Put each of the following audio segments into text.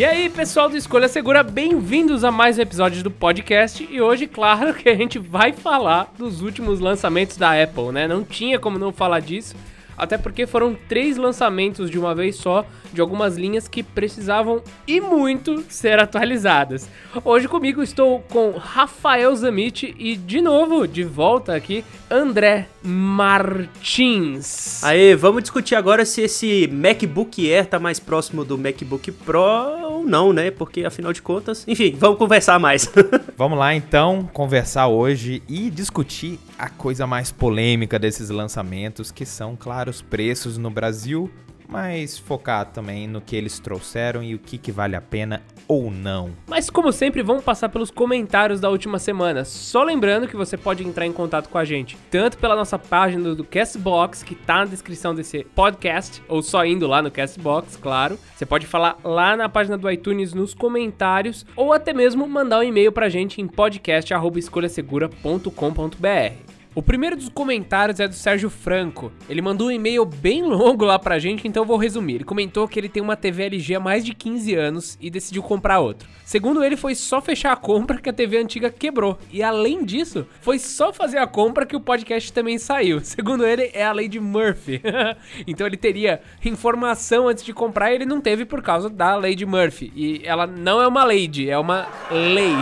E aí, pessoal do Escolha Segura, bem-vindos a mais um episódio do podcast. E hoje, claro, que a gente vai falar dos últimos lançamentos da Apple, né? Não tinha como não falar disso até porque foram três lançamentos de uma vez só de algumas linhas que precisavam e muito ser atualizadas. Hoje comigo estou com Rafael Zamit e de novo, de volta aqui, André Martins. Aê, vamos discutir agora se esse MacBook Air tá mais próximo do MacBook Pro ou não, né? Porque afinal de contas, enfim, vamos conversar mais. vamos lá então conversar hoje e discutir a coisa mais polêmica desses lançamentos, que são, claro, os preços no Brasil, mas focar também no que eles trouxeram e o que, que vale a pena ou não. Mas como sempre, vamos passar pelos comentários da última semana. Só lembrando que você pode entrar em contato com a gente, tanto pela nossa página do Castbox, que tá na descrição desse podcast, ou só indo lá no Castbox, claro. Você pode falar lá na página do iTunes nos comentários, ou até mesmo mandar um e-mail pra gente em podcast@escolhasegura.com.br. O primeiro dos comentários é do Sérgio Franco. Ele mandou um e-mail bem longo lá pra gente, então eu vou resumir. Ele comentou que ele tem uma TV LG há mais de 15 anos e decidiu comprar outro. Segundo ele, foi só fechar a compra que a TV antiga quebrou. E além disso, foi só fazer a compra que o podcast também saiu. Segundo ele, é a lei de Murphy. então ele teria informação antes de comprar e ele não teve por causa da lei de Murphy. E ela não é uma lady, é uma lei.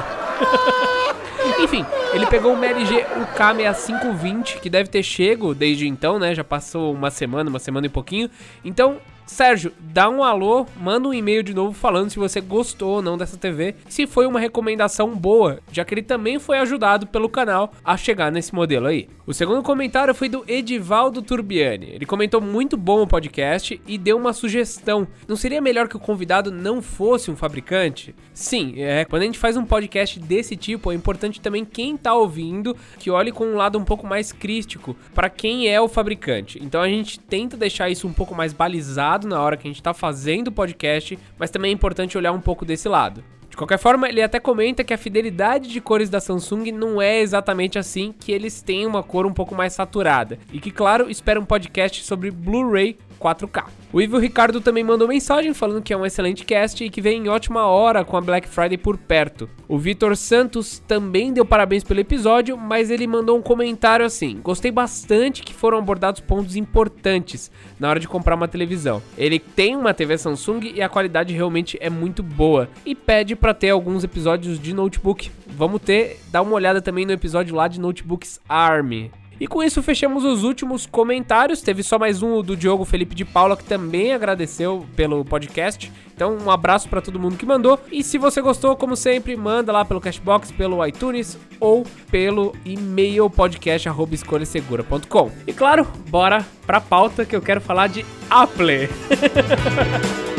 Enfim, ele pegou uma LG UK6520, que deve ter chego desde então, né? Já passou uma semana, uma semana e pouquinho. Então, Sérgio, dá um alô, manda um e-mail de novo falando se você gostou ou não dessa TV, se foi uma recomendação boa, já que ele também foi ajudado pelo canal a chegar nesse modelo aí. O segundo comentário foi do Edivaldo Turbiani. Ele comentou muito bom o podcast e deu uma sugestão. Não seria melhor que o convidado não fosse um fabricante? Sim, é, quando a gente faz um podcast desse tipo, é importante também quem tá ouvindo que olhe com um lado um pouco mais crítico para quem é o fabricante. Então a gente tenta deixar isso um pouco mais balizado na hora que a gente tá fazendo o podcast, mas também é importante olhar um pouco desse lado. De qualquer forma, ele até comenta que a fidelidade de cores da Samsung não é exatamente assim, que eles têm uma cor um pouco mais saturada. E que, claro, espera um podcast sobre Blu-ray 4K. O Ivo Ricardo também mandou mensagem falando que é um excelente cast e que vem em ótima hora com a Black Friday por perto. O Vitor Santos também deu parabéns pelo episódio, mas ele mandou um comentário assim: Gostei bastante que foram abordados pontos importantes na hora de comprar uma televisão. Ele tem uma TV Samsung e a qualidade realmente é muito boa e pede para ter alguns episódios de notebook. Vamos ter, dá uma olhada também no episódio lá de notebooks ARM. E com isso fechamos os últimos comentários. Teve só mais um do Diogo Felipe de Paula que também agradeceu pelo podcast. Então, um abraço para todo mundo que mandou. E se você gostou, como sempre, manda lá pelo Cashbox, pelo iTunes ou pelo e-mail podcast@escolhasegura.com. E claro, bora pra pauta que eu quero falar de Apple.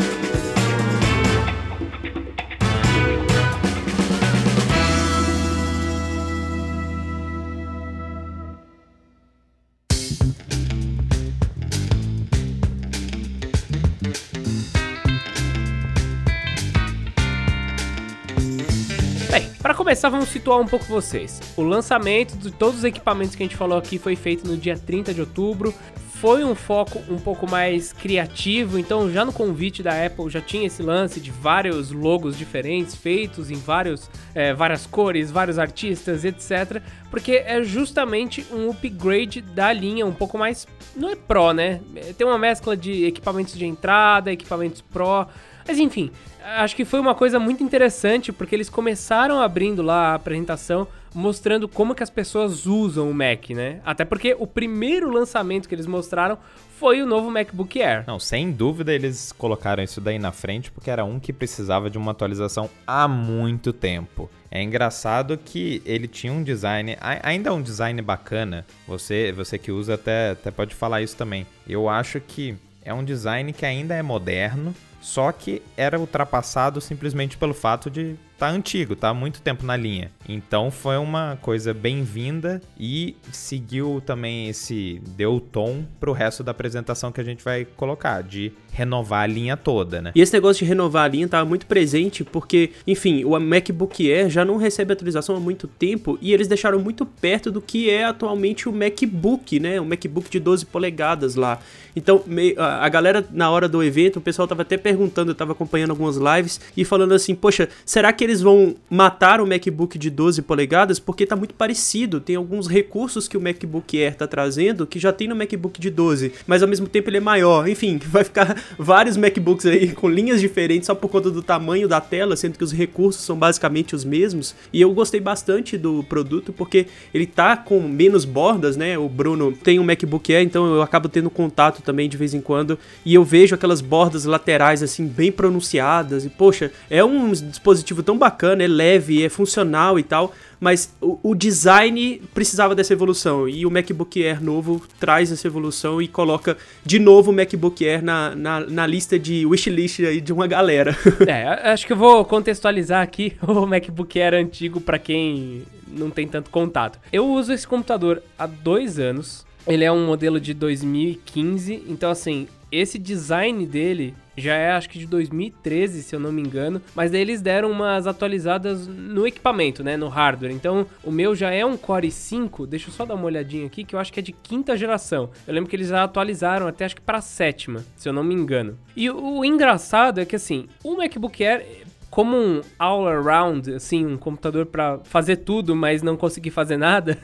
começar, vamos situar um pouco vocês. O lançamento de todos os equipamentos que a gente falou aqui foi feito no dia 30 de outubro. Foi um foco um pouco mais criativo, então já no convite da Apple já tinha esse lance de vários logos diferentes feitos em vários, é, várias cores, vários artistas, etc. Porque é justamente um upgrade da linha um pouco mais. Não é Pro, né? Tem uma mescla de equipamentos de entrada, equipamentos Pro. Mas enfim, acho que foi uma coisa muito interessante porque eles começaram abrindo lá a apresentação mostrando como que as pessoas usam o Mac, né? Até porque o primeiro lançamento que eles mostraram foi o novo MacBook Air. Não, sem dúvida eles colocaram isso daí na frente porque era um que precisava de uma atualização há muito tempo. É engraçado que ele tinha um design, ainda é um design bacana. Você, você que usa até, até pode falar isso também. Eu acho que é um design que ainda é moderno, só que era ultrapassado simplesmente pelo fato de tá antigo, tá há muito tempo na linha. Então foi uma coisa bem-vinda e seguiu também esse deu tom pro resto da apresentação que a gente vai colocar de renovar a linha toda, né? E esse negócio de renovar a linha tava muito presente porque, enfim, o MacBook Air já não recebe atualização há muito tempo e eles deixaram muito perto do que é atualmente o MacBook, né? O MacBook de 12 polegadas lá. Então, a galera na hora do evento, o pessoal tava até perguntando, eu tava acompanhando algumas lives e falando assim, poxa, será que eles vão matar o MacBook de 12 polegadas? Porque tá muito parecido, tem alguns recursos que o MacBook Air tá trazendo que já tem no MacBook de 12, mas ao mesmo tempo ele é maior. Enfim, vai ficar vários MacBooks aí com linhas diferentes só por conta do tamanho da tela, sendo que os recursos são basicamente os mesmos. E eu gostei bastante do produto porque ele tá com menos bordas, né? O Bruno tem um MacBook Air, então eu acabo tendo contato também de vez em quando e eu vejo aquelas bordas laterais assim bem pronunciadas e poxa, é um dispositivo tão bacana, é leve, é funcional e tal, mas o, o, design precisava dessa evolução e o MacBook Air novo traz essa evolução e coloca de novo o MacBook Air na, na, na lista de wishlist aí de uma galera. É, acho que eu vou contextualizar aqui o MacBook Air antigo para quem não tem tanto contato. Eu uso esse computador há dois anos. Ele é um modelo de 2015, então assim, esse design dele já é acho que de 2013, se eu não me engano, mas daí eles deram umas atualizadas no equipamento, né, no hardware. Então, o meu já é um Core i5, deixa eu só dar uma olhadinha aqui, que eu acho que é de quinta geração. Eu lembro que eles já atualizaram até acho que para sétima, se eu não me engano. E o engraçado é que assim, o MacBook Air como um all-around, assim, um computador para fazer tudo, mas não conseguir fazer nada,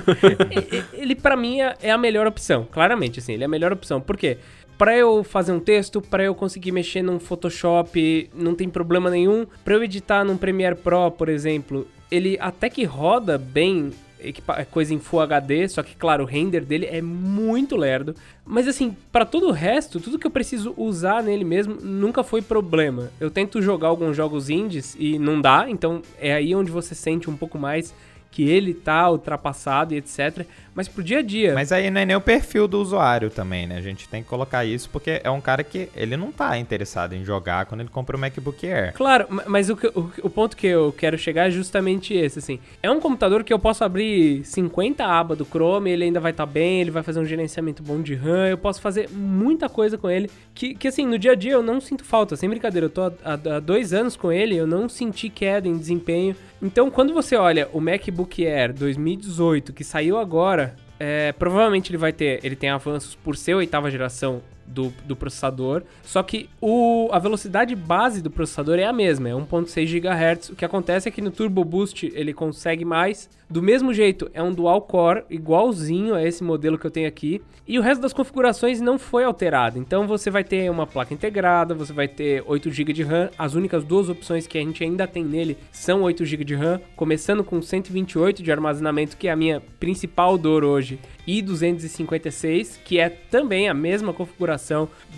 ele para mim é, é a melhor opção, claramente, assim, ele é a melhor opção. Por quê? Para eu fazer um texto, para eu conseguir mexer num Photoshop, não tem problema nenhum. Para eu editar num Premiere Pro, por exemplo, ele até que roda bem coisa em Full HD, só que, claro, o render dele é muito lerdo. Mas, assim, para todo o resto, tudo que eu preciso usar nele mesmo nunca foi problema. Eu tento jogar alguns jogos indies e não dá, então é aí onde você sente um pouco mais que ele tá ultrapassado e etc. Mas pro dia a dia. Mas aí não é nem o perfil do usuário também, né? A gente tem que colocar isso porque é um cara que ele não tá interessado em jogar quando ele compra o MacBook Air. Claro, mas o, o, o ponto que eu quero chegar é justamente esse, assim. É um computador que eu posso abrir 50 abas do Chrome, ele ainda vai estar tá bem, ele vai fazer um gerenciamento bom de RAM, eu posso fazer muita coisa com ele que, que assim, no dia a dia eu não sinto falta. Sem brincadeira, eu tô há, há dois anos com ele, eu não senti queda em desempenho. Então, quando você olha o MacBook Air 2018, que saiu agora, é, provavelmente ele vai ter, ele tem avanços por ser oitava geração do, do processador, só que o, a velocidade base do processador é a mesma, é 1.6 GHz. O que acontece é que no Turbo Boost ele consegue mais. Do mesmo jeito, é um dual core, igualzinho a esse modelo que eu tenho aqui. E o resto das configurações não foi alterado. Então você vai ter uma placa integrada, você vai ter 8 GB de RAM. As únicas duas opções que a gente ainda tem nele são 8 GB de RAM, começando com 128 de armazenamento, que é a minha principal dor hoje, e 256, que é também a mesma configuração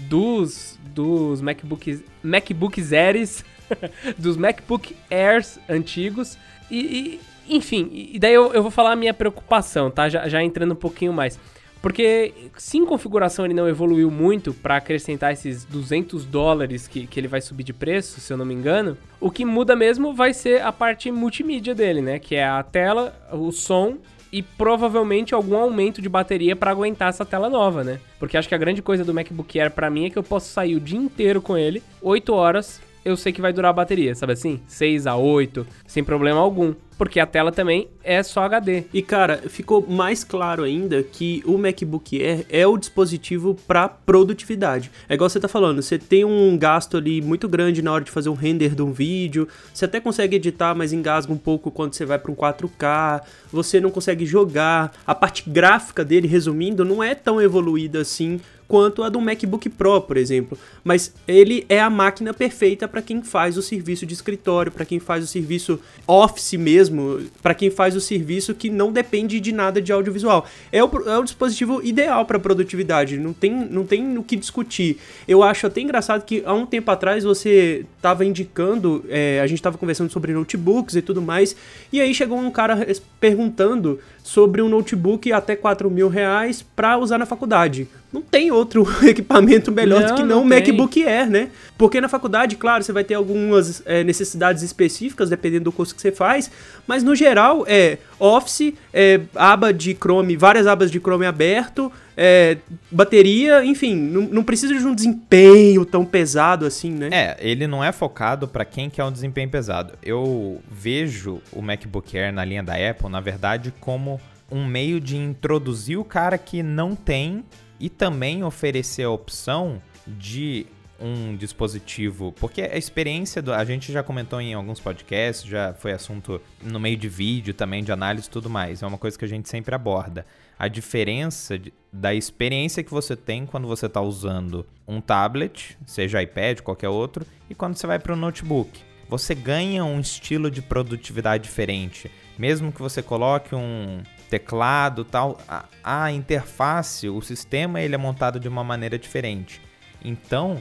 dos, dos MacBooks, MacBooks Airs, dos MacBook Airs antigos. E, e enfim, e daí eu, eu vou falar a minha preocupação, tá? Já, já entrando um pouquinho mais. Porque se em configuração ele não evoluiu muito para acrescentar esses 200 dólares que, que ele vai subir de preço, se eu não me engano, o que muda mesmo vai ser a parte multimídia dele, né? Que é a tela, o som e provavelmente algum aumento de bateria para aguentar essa tela nova, né? Porque acho que a grande coisa do MacBook Air para mim é que eu posso sair o dia inteiro com ele, 8 horas, eu sei que vai durar a bateria, sabe assim? 6 a 8, sem problema algum. Porque a tela também é só HD. E cara, ficou mais claro ainda que o MacBook Air é o dispositivo para produtividade. É igual você tá falando, você tem um gasto ali muito grande na hora de fazer um render de um vídeo, você até consegue editar, mas engasga um pouco quando você vai para um 4K, você não consegue jogar. A parte gráfica dele, resumindo, não é tão evoluída assim quanto a do MacBook Pro, por exemplo. Mas ele é a máquina perfeita para quem faz o serviço de escritório, para quem faz o serviço Office mesmo, para quem faz o serviço que não depende de nada de audiovisual. É o, é o dispositivo ideal para produtividade, não tem, não tem o que discutir. Eu acho até engraçado que há um tempo atrás você estava indicando, é, a gente estava conversando sobre notebooks e tudo mais, e aí chegou um cara perguntando sobre um notebook até 4 mil reais para usar na faculdade não tem outro equipamento melhor não, do que não, o MacBook Air, né? Porque na faculdade, claro, você vai ter algumas é, necessidades específicas, dependendo do curso que você faz, mas no geral é Office, é, aba de Chrome, várias abas de Chrome aberto, é, bateria, enfim, não, não, precisa de um desempenho tão pesado assim, né? É, ele não é focado para quem quer um desempenho pesado. Eu vejo o MacBook Air na linha da Apple, na verdade, como um meio de introduzir o cara que não tem e também oferecer a opção de um dispositivo, porque a experiência do, a gente já comentou em alguns podcasts, já foi assunto no meio de vídeo também de análise e tudo mais. É uma coisa que a gente sempre aborda. A diferença de, da experiência que você tem quando você está usando um tablet, seja iPad, qualquer outro, e quando você vai para o notebook. Você ganha um estilo de produtividade diferente. Mesmo que você coloque um teclado tal, a, a interface, o sistema ele é montado de uma maneira diferente. Então,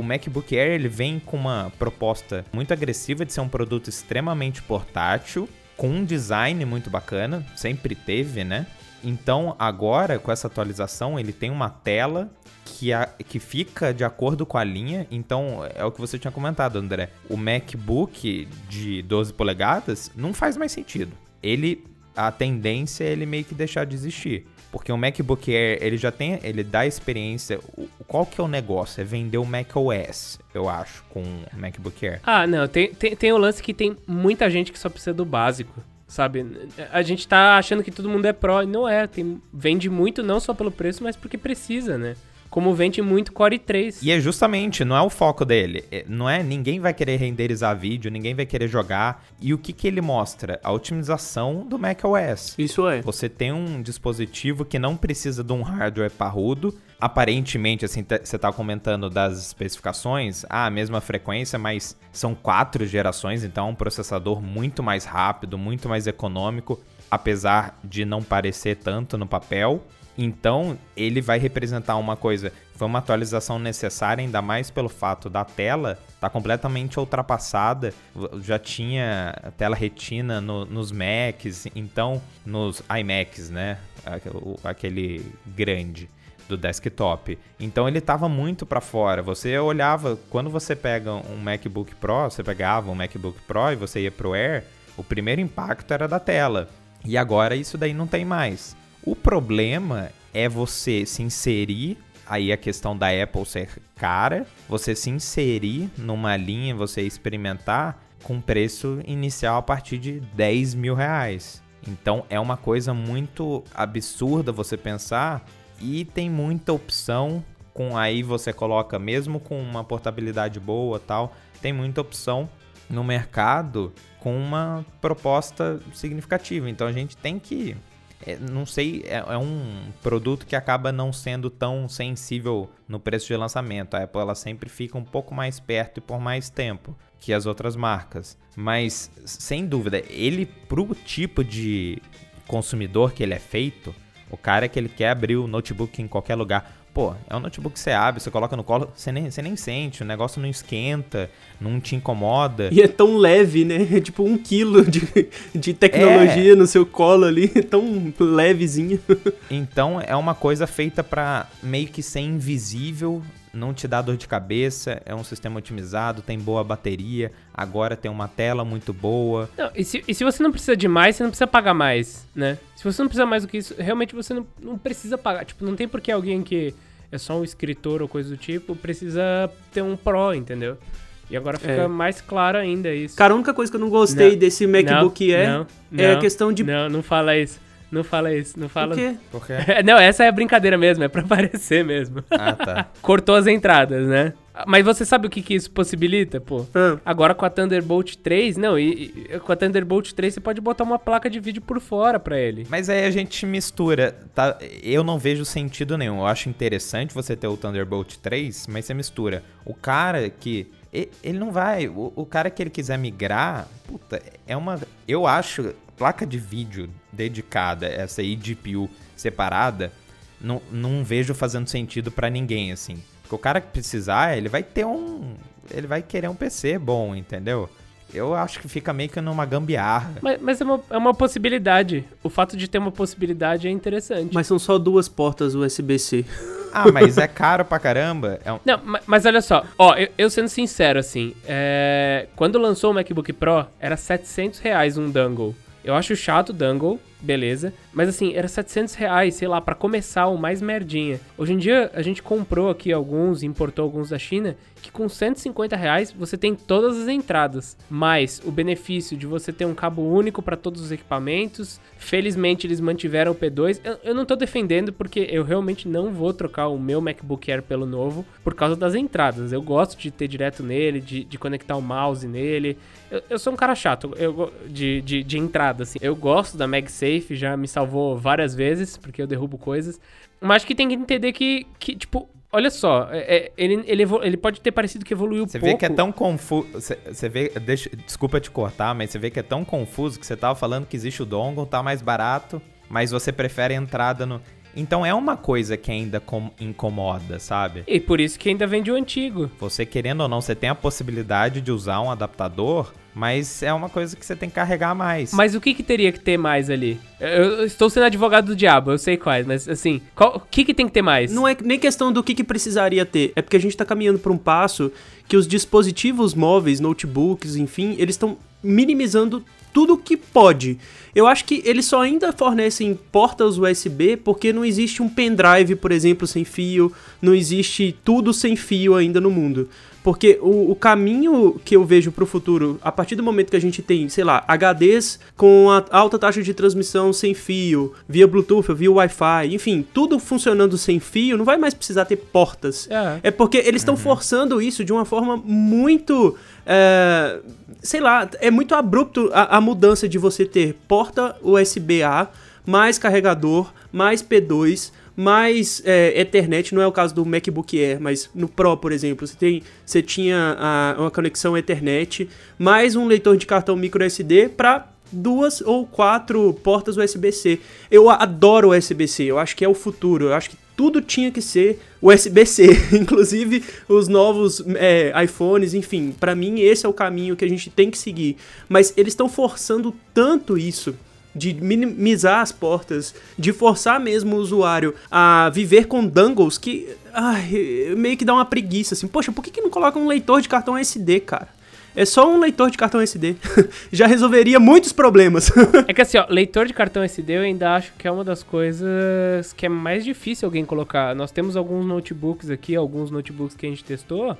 o MacBook Air ele vem com uma proposta muito agressiva de ser um produto extremamente portátil, com um design muito bacana, sempre teve, né? Então, agora com essa atualização, ele tem uma tela que, a, que fica de acordo com a linha. Então, é o que você tinha comentado, André. O MacBook de 12 polegadas não faz mais sentido. Ele a tendência é ele meio que deixar de existir. Porque o MacBook Air, ele já tem, ele dá experiência. Qual que é o negócio? É vender o macOS, eu acho, com o MacBook Air. Ah, não, tem, tem, tem o lance que tem muita gente que só precisa do básico, sabe? A gente tá achando que todo mundo é pró, não é. Tem, vende muito não só pelo preço, mas porque precisa, né? Como vende muito Core 3. E é justamente, não é o foco dele. É, não é ninguém vai querer renderizar vídeo, ninguém vai querer jogar. E o que, que ele mostra? A otimização do macOS. Isso é. Você tem um dispositivo que não precisa de um hardware parrudo. Aparentemente, assim, você tá comentando das especificações, ah, a mesma frequência, mas são quatro gerações, então é um processador muito mais rápido, muito mais econômico, apesar de não parecer tanto no papel. Então, ele vai representar uma coisa. Foi uma atualização necessária, ainda mais pelo fato da tela tá completamente ultrapassada. Já tinha tela retina no, nos Macs, então nos iMacs, né? Aquele grande do desktop. Então ele estava muito para fora. Você olhava, quando você pega um MacBook Pro, você pegava um MacBook Pro e você ia pro Air, o primeiro impacto era da tela. E agora isso daí não tem mais. O problema é você se inserir aí a questão da Apple ser cara, você se inserir numa linha, você experimentar com preço inicial a partir de 10 mil reais. Então é uma coisa muito absurda você pensar e tem muita opção com aí você coloca mesmo com uma portabilidade boa tal, tem muita opção no mercado com uma proposta significativa. Então a gente tem que é, não sei, é, é, um produto que acaba não sendo tão sensível no preço de lançamento. A Apple ela sempre fica um pouco mais perto e por mais tempo que as outras marcas. Mas, sem dúvida, ele, pro tipo de consumidor que ele é feito, o cara que ele quer abrir o notebook em qualquer lugar, Pô, é um notebook que você abre, você coloca no colo, você nem, você nem sente, o negócio não esquenta, não te incomoda. E é tão leve, né? É tipo um quilo de, de tecnologia é. no seu colo ali, tão levezinho. Então é uma coisa feita para meio que ser invisível, não te dá dor de cabeça, é um sistema otimizado, tem boa bateria, agora tem uma tela muito boa. Não, e, se, e se você não precisa de mais, você não precisa pagar mais, né? Se você não precisa mais do que isso, realmente você não, não precisa pagar. Tipo, não tem por que alguém que é só um escritor ou coisa do tipo precisa ter um Pro, entendeu? E agora fica é. mais claro ainda isso. Cara, a única coisa que eu não gostei não, desse MacBook não, Air não, é a questão de. Não, não fala isso. Não fala isso, não fala. Por quê? Por quê? não, essa é a brincadeira mesmo, é pra aparecer mesmo. Ah, tá. Cortou as entradas, né? Mas você sabe o que, que isso possibilita, pô? Ah. Agora com a Thunderbolt 3, não, e, e, com a Thunderbolt 3 você pode botar uma placa de vídeo por fora para ele. Mas aí a gente mistura, tá? Eu não vejo sentido nenhum. Eu acho interessante você ter o Thunderbolt 3, mas você mistura. O cara que ele não vai. O, o, cara que ele quiser migrar, puta, é uma. Eu acho placa de vídeo dedicada, essa aí GPU separada, não, não vejo fazendo sentido para ninguém, assim. Porque o cara que precisar, ele vai ter um. Ele vai querer um PC bom, entendeu? Eu acho que fica meio que numa gambiarra. Mas, mas é, uma, é uma possibilidade. O fato de ter uma possibilidade é interessante. Mas são só duas portas USB-C. Ah, mas é caro pra caramba. É um... Não, mas, mas, olha só. Ó, eu, eu sendo sincero, assim, é... quando lançou o MacBook Pro, era 700 reais um dongle. Eu acho chato o dongle, beleza. Mas assim, era 700 reais, sei lá, para começar o mais merdinha. Hoje em dia, a gente comprou aqui alguns, importou alguns da China, que com 150 reais você tem todas as entradas, mais o benefício de você ter um cabo único para todos os equipamentos. Felizmente eles mantiveram o P2. Eu, eu, não tô defendendo porque eu realmente não vou trocar o meu MacBook Air pelo novo por causa das entradas. Eu gosto de ter direto nele, de, de conectar o mouse nele. Eu, eu sou um cara chato eu, de, de, de entrada, assim. Eu gosto da MagSafe, já me salvou várias vezes, porque eu derrubo coisas. Mas acho que tem que entender que, que tipo, olha só, é, é ele, ele, ele pode ter parecido que evoluiu você pouco. Você vê que é tão confuso. Você vê. Deixa, desculpa te cortar, mas você vê que é tão confuso que você tava falando que existe o dongle, tá mais barato, mas você prefere a entrada no. Então é uma coisa que ainda incomoda, sabe? E por isso que ainda vende o antigo. Você querendo ou não, você tem a possibilidade de usar um adaptador mas é uma coisa que você tem que carregar mais. Mas o que, que teria que ter mais ali? Eu, estou sendo advogado do diabo, eu sei quais, mas assim, qual, o que, que tem que ter mais? Não é nem questão do que, que precisaria ter, é porque a gente está caminhando para um passo que os dispositivos móveis, notebooks, enfim, eles estão minimizando tudo que pode. Eu acho que eles só ainda fornecem portas USB porque não existe um pendrive, por exemplo, sem fio, não existe tudo sem fio ainda no mundo. Porque o, o caminho que eu vejo para o futuro, a partir do momento que a gente tem, sei lá, HDs com a alta taxa de transmissão sem fio, via Bluetooth, via Wi-Fi, enfim, tudo funcionando sem fio, não vai mais precisar ter portas. É, é porque eles estão uhum. forçando isso de uma forma muito. É, sei lá, é muito abrupto a, a mudança de você ter porta USB-A, mais carregador, mais P2 mais é, Ethernet, não é o caso do MacBook Air, mas no Pro, por exemplo, você, tem, você tinha a, uma conexão Ethernet, mais um leitor de cartão micro SD para duas ou quatro portas USB-C. Eu adoro USB-C, eu acho que é o futuro, eu acho que tudo tinha que ser USB-C, inclusive os novos é, iPhones, enfim, para mim esse é o caminho que a gente tem que seguir. Mas eles estão forçando tanto isso de minimizar as portas, de forçar mesmo o usuário a viver com dongles que ai, meio que dá uma preguiça assim. Poxa, por que, que não coloca um leitor de cartão SD, cara? É só um leitor de cartão SD. Já resolveria muitos problemas. é que assim, ó, leitor de cartão SD eu ainda acho que é uma das coisas que é mais difícil alguém colocar. Nós temos alguns notebooks aqui, alguns notebooks que a gente testou,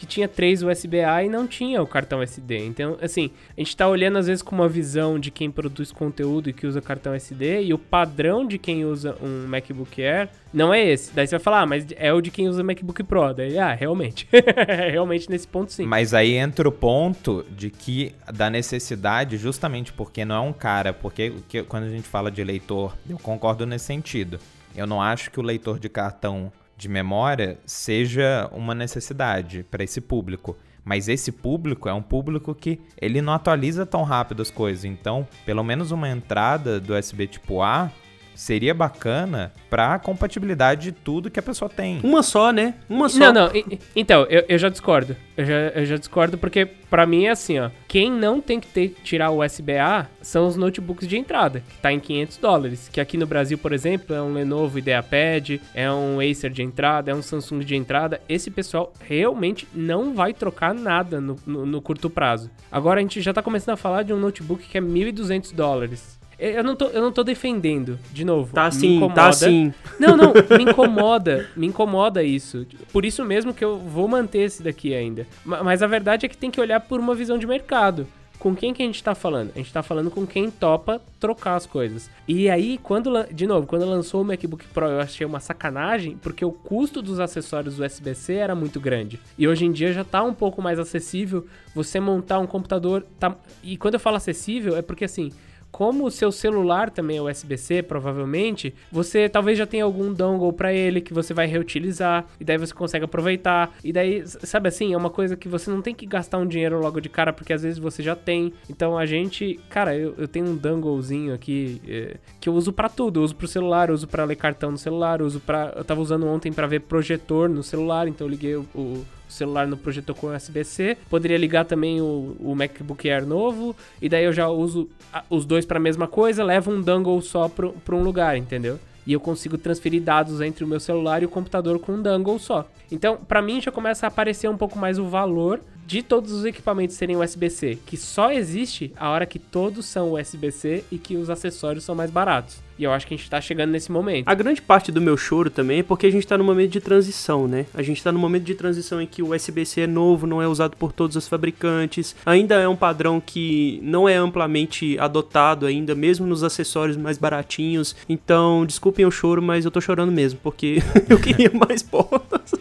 que tinha três USB-A e não tinha o cartão SD. Então, assim, a gente tá olhando às vezes com uma visão de quem produz conteúdo e que usa cartão SD e o padrão de quem usa um MacBook Air não é esse. Daí você vai falar, ah, mas é o de quem usa MacBook Pro. Daí, ah, realmente. realmente nesse ponto sim. Mas aí entra o ponto de que da necessidade, justamente porque não é um cara, porque quando a gente fala de leitor, eu concordo nesse sentido. Eu não acho que o leitor de cartão de memória seja uma necessidade para esse público. Mas esse público é um público que ele não atualiza tão rápido as coisas. Então, pelo menos uma entrada do USB tipo A seria bacana pra compatibilidade de tudo que a pessoa tem. Uma só, né? Uma só. Não, não. Então, eu, eu já discordo. Eu já, eu já discordo porque para mim é assim, ó. Quem não tem que ter, tirar o USB-A são os notebooks de entrada, que tá em 500 dólares. Que aqui no Brasil, por exemplo, é um Lenovo IdeaPad, é um Acer de entrada, é um Samsung de entrada. Esse pessoal realmente não vai trocar nada no, no, no curto prazo. Agora a gente já tá começando a falar de um notebook que é 1.200 dólares. Eu não tô, eu não tô defendendo, de novo. Tá sim, tá sim. Não, não, me incomoda, me incomoda isso. Por isso mesmo que eu vou manter esse daqui ainda. Mas a verdade é que tem que olhar por uma visão de mercado. Com quem que a gente tá falando? A gente tá falando com quem topa trocar as coisas. E aí, quando, de novo, quando lançou o MacBook Pro, eu achei uma sacanagem, porque o custo dos acessórios USB-C era muito grande. E hoje em dia já tá um pouco mais acessível você montar um computador. Tá... E quando eu falo acessível, é porque assim como o seu celular também é USB-C, provavelmente, você talvez já tenha algum dongle para ele que você vai reutilizar e daí você consegue aproveitar. E daí, sabe assim, é uma coisa que você não tem que gastar um dinheiro logo de cara porque às vezes você já tem. Então a gente, cara, eu, eu tenho um donglezinho aqui é, que eu uso para tudo, eu uso pro celular, eu uso para ler cartão no celular, eu uso para eu tava usando ontem para ver projetor no celular, então eu liguei o, o celular no projetor com USB-C. Poderia ligar também o, o, MacBook Air novo. E daí eu já uso os dois para a mesma coisa, levo um dongle só para um lugar, entendeu? E eu consigo transferir dados entre o meu celular e o computador com um dongle só. Então, para mim já começa a aparecer um pouco mais o valor de todos os equipamentos serem USB-C, que só existe a hora que todos são USB-C e que os acessórios são mais baratos. E eu acho que a gente tá chegando nesse momento. A grande parte do meu choro também é porque a gente tá no momento de transição, né? A gente tá no momento de transição em que o USB-C é novo, não é usado por todos os fabricantes, ainda é um padrão que não é amplamente adotado ainda, mesmo nos acessórios mais baratinhos. Então, desculpem o choro, mas eu tô chorando mesmo, porque eu queria mais portas.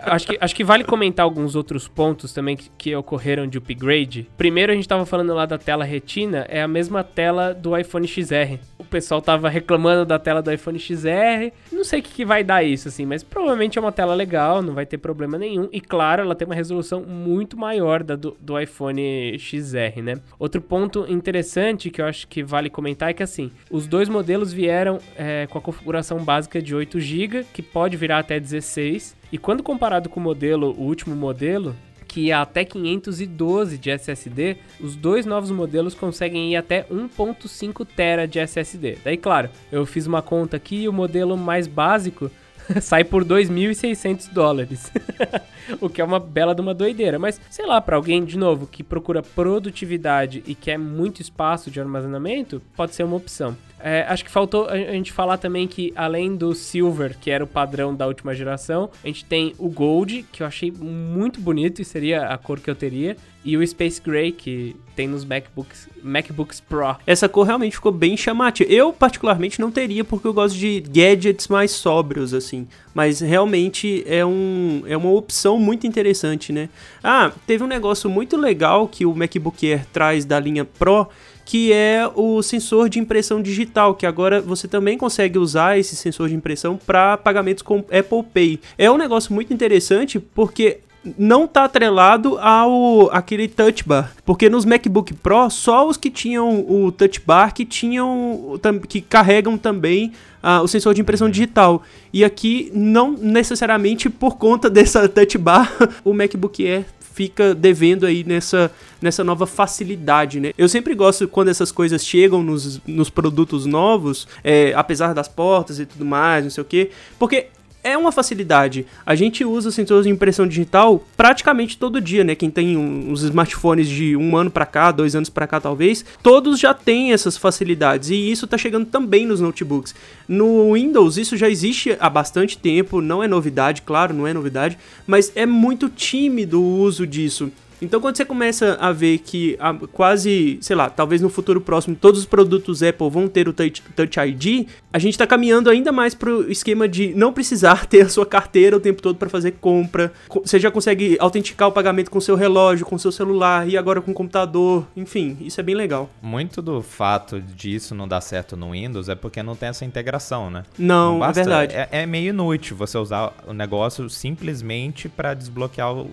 acho, que, acho que vale comentar alguns outros pontos também que, que, ocorreram de upgrade. Primeiro, a gente tava falando lá da tela retina, é a mesma tela do iPhone XR. O pessoal tava reclamando da tela do iPhone XR. Não sei o que, que vai dar isso, assim, mas provavelmente é uma tela legal, não vai ter problema nenhum. E claro, ela tem uma resolução muito maior da do, do iPhone XR, né? Outro ponto interessante que eu acho que vale comentar é que, assim, os dois modelos vieram é, com a configuração básica de 8 GB, que pode virar até 16 e quando comparado com o modelo, o último modelo, que até 512 de SSD, os dois novos modelos conseguem ir até 1.5 TB de SSD. Daí, claro, eu fiz uma conta aqui e o modelo mais básico sai por 2.600 dólares. o que é uma bela de uma doideira. Mas, sei lá, para alguém, de novo, que procura produtividade e quer muito espaço de armazenamento, pode ser uma opção. É, acho que faltou a gente falar também que, além do Silver, que era o padrão da última geração, a gente tem o Gold, que eu achei muito bonito e seria a cor que eu teria, e o Space Gray, que tem nos MacBooks, MacBooks Pro. Essa cor realmente ficou bem chamativa. Eu, particularmente, não teria, porque eu gosto de gadgets mais sóbrios, assim. Mas realmente é, um, é uma opção muito interessante, né? Ah, teve um negócio muito legal que o MacBook Air traz da linha Pro que é o sensor de impressão digital, que agora você também consegue usar esse sensor de impressão para pagamentos com Apple Pay. É um negócio muito interessante porque não tá atrelado ao aquele touch bar, porque nos MacBook Pro só os que tinham o touch bar que tinham que carregam também uh, o sensor de impressão digital. E aqui não necessariamente por conta dessa touch bar o MacBook Air fica devendo aí nessa, nessa nova facilidade, né? Eu sempre gosto quando essas coisas chegam nos, nos produtos novos, é, apesar das portas e tudo mais, não sei o quê, porque é uma facilidade. A gente usa sensores de impressão digital praticamente todo dia, né? Quem tem uns smartphones de um ano para cá, dois anos para cá talvez, todos já têm essas facilidades e isso tá chegando também nos notebooks. No Windows isso já existe há bastante tempo, não é novidade, claro, não é novidade, mas é muito tímido o uso disso. Então, quando você começa a ver que a, quase, sei lá, talvez no futuro próximo todos os produtos Apple vão ter o Touch, Touch ID, a gente está caminhando ainda mais para o esquema de não precisar ter a sua carteira o tempo todo para fazer compra. Você já consegue autenticar o pagamento com seu relógio, com seu celular e agora com o computador. Enfim, isso é bem legal. Muito do fato disso não dar certo no Windows é porque não tem essa integração, né? Não, não é verdade. É, é meio inútil você usar o negócio simplesmente para desbloquear o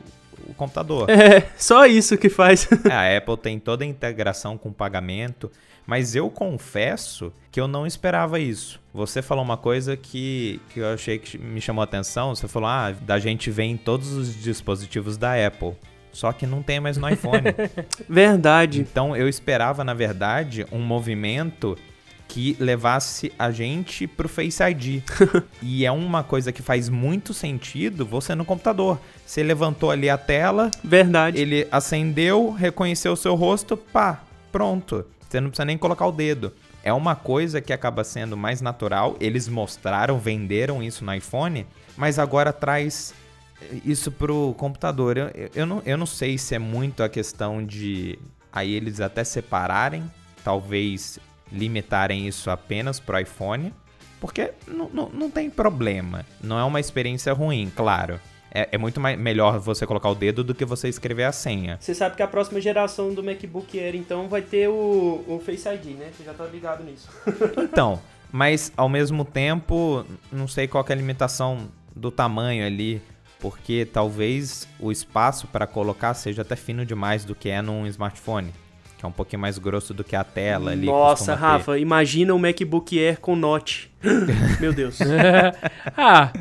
o computador. É, só isso que faz. a Apple tem toda a integração com pagamento, mas eu confesso que eu não esperava isso. Você falou uma coisa que, que eu achei que me chamou a atenção. Você falou, ah, da gente vem em todos os dispositivos da Apple. Só que não tem mais no iPhone. verdade. Então eu esperava, na verdade, um movimento que levasse a gente pro Face ID. e é uma coisa que faz muito sentido você no computador. Você levantou ali a tela. Verdade. Ele acendeu, reconheceu o seu rosto, pá, pronto. Você não precisa nem colocar o dedo. É uma coisa que acaba sendo mais natural. Eles mostraram, venderam isso no iPhone, mas agora traz isso pro computador. Eu, eu, não, eu não sei se é muito a questão de aí eles até separarem, talvez limitarem isso apenas pro iPhone, porque não, não, não tem problema. Não é uma experiência ruim, claro. É, é, muito mais, melhor você colocar o dedo do que você escrever a senha. Você sabe que a próxima geração do MacBook Air, então, vai ter o, o Face ID, né? Você já tá ligado nisso. então, mas ao mesmo tempo, não sei qual é a limitação do tamanho ali, porque talvez o espaço para colocar seja até fino demais do que é num smartphone que é um pouquinho mais grosso do que a tela ali. Nossa, Rafa, ter. imagina um MacBook Air com Note. Meu Deus. ah.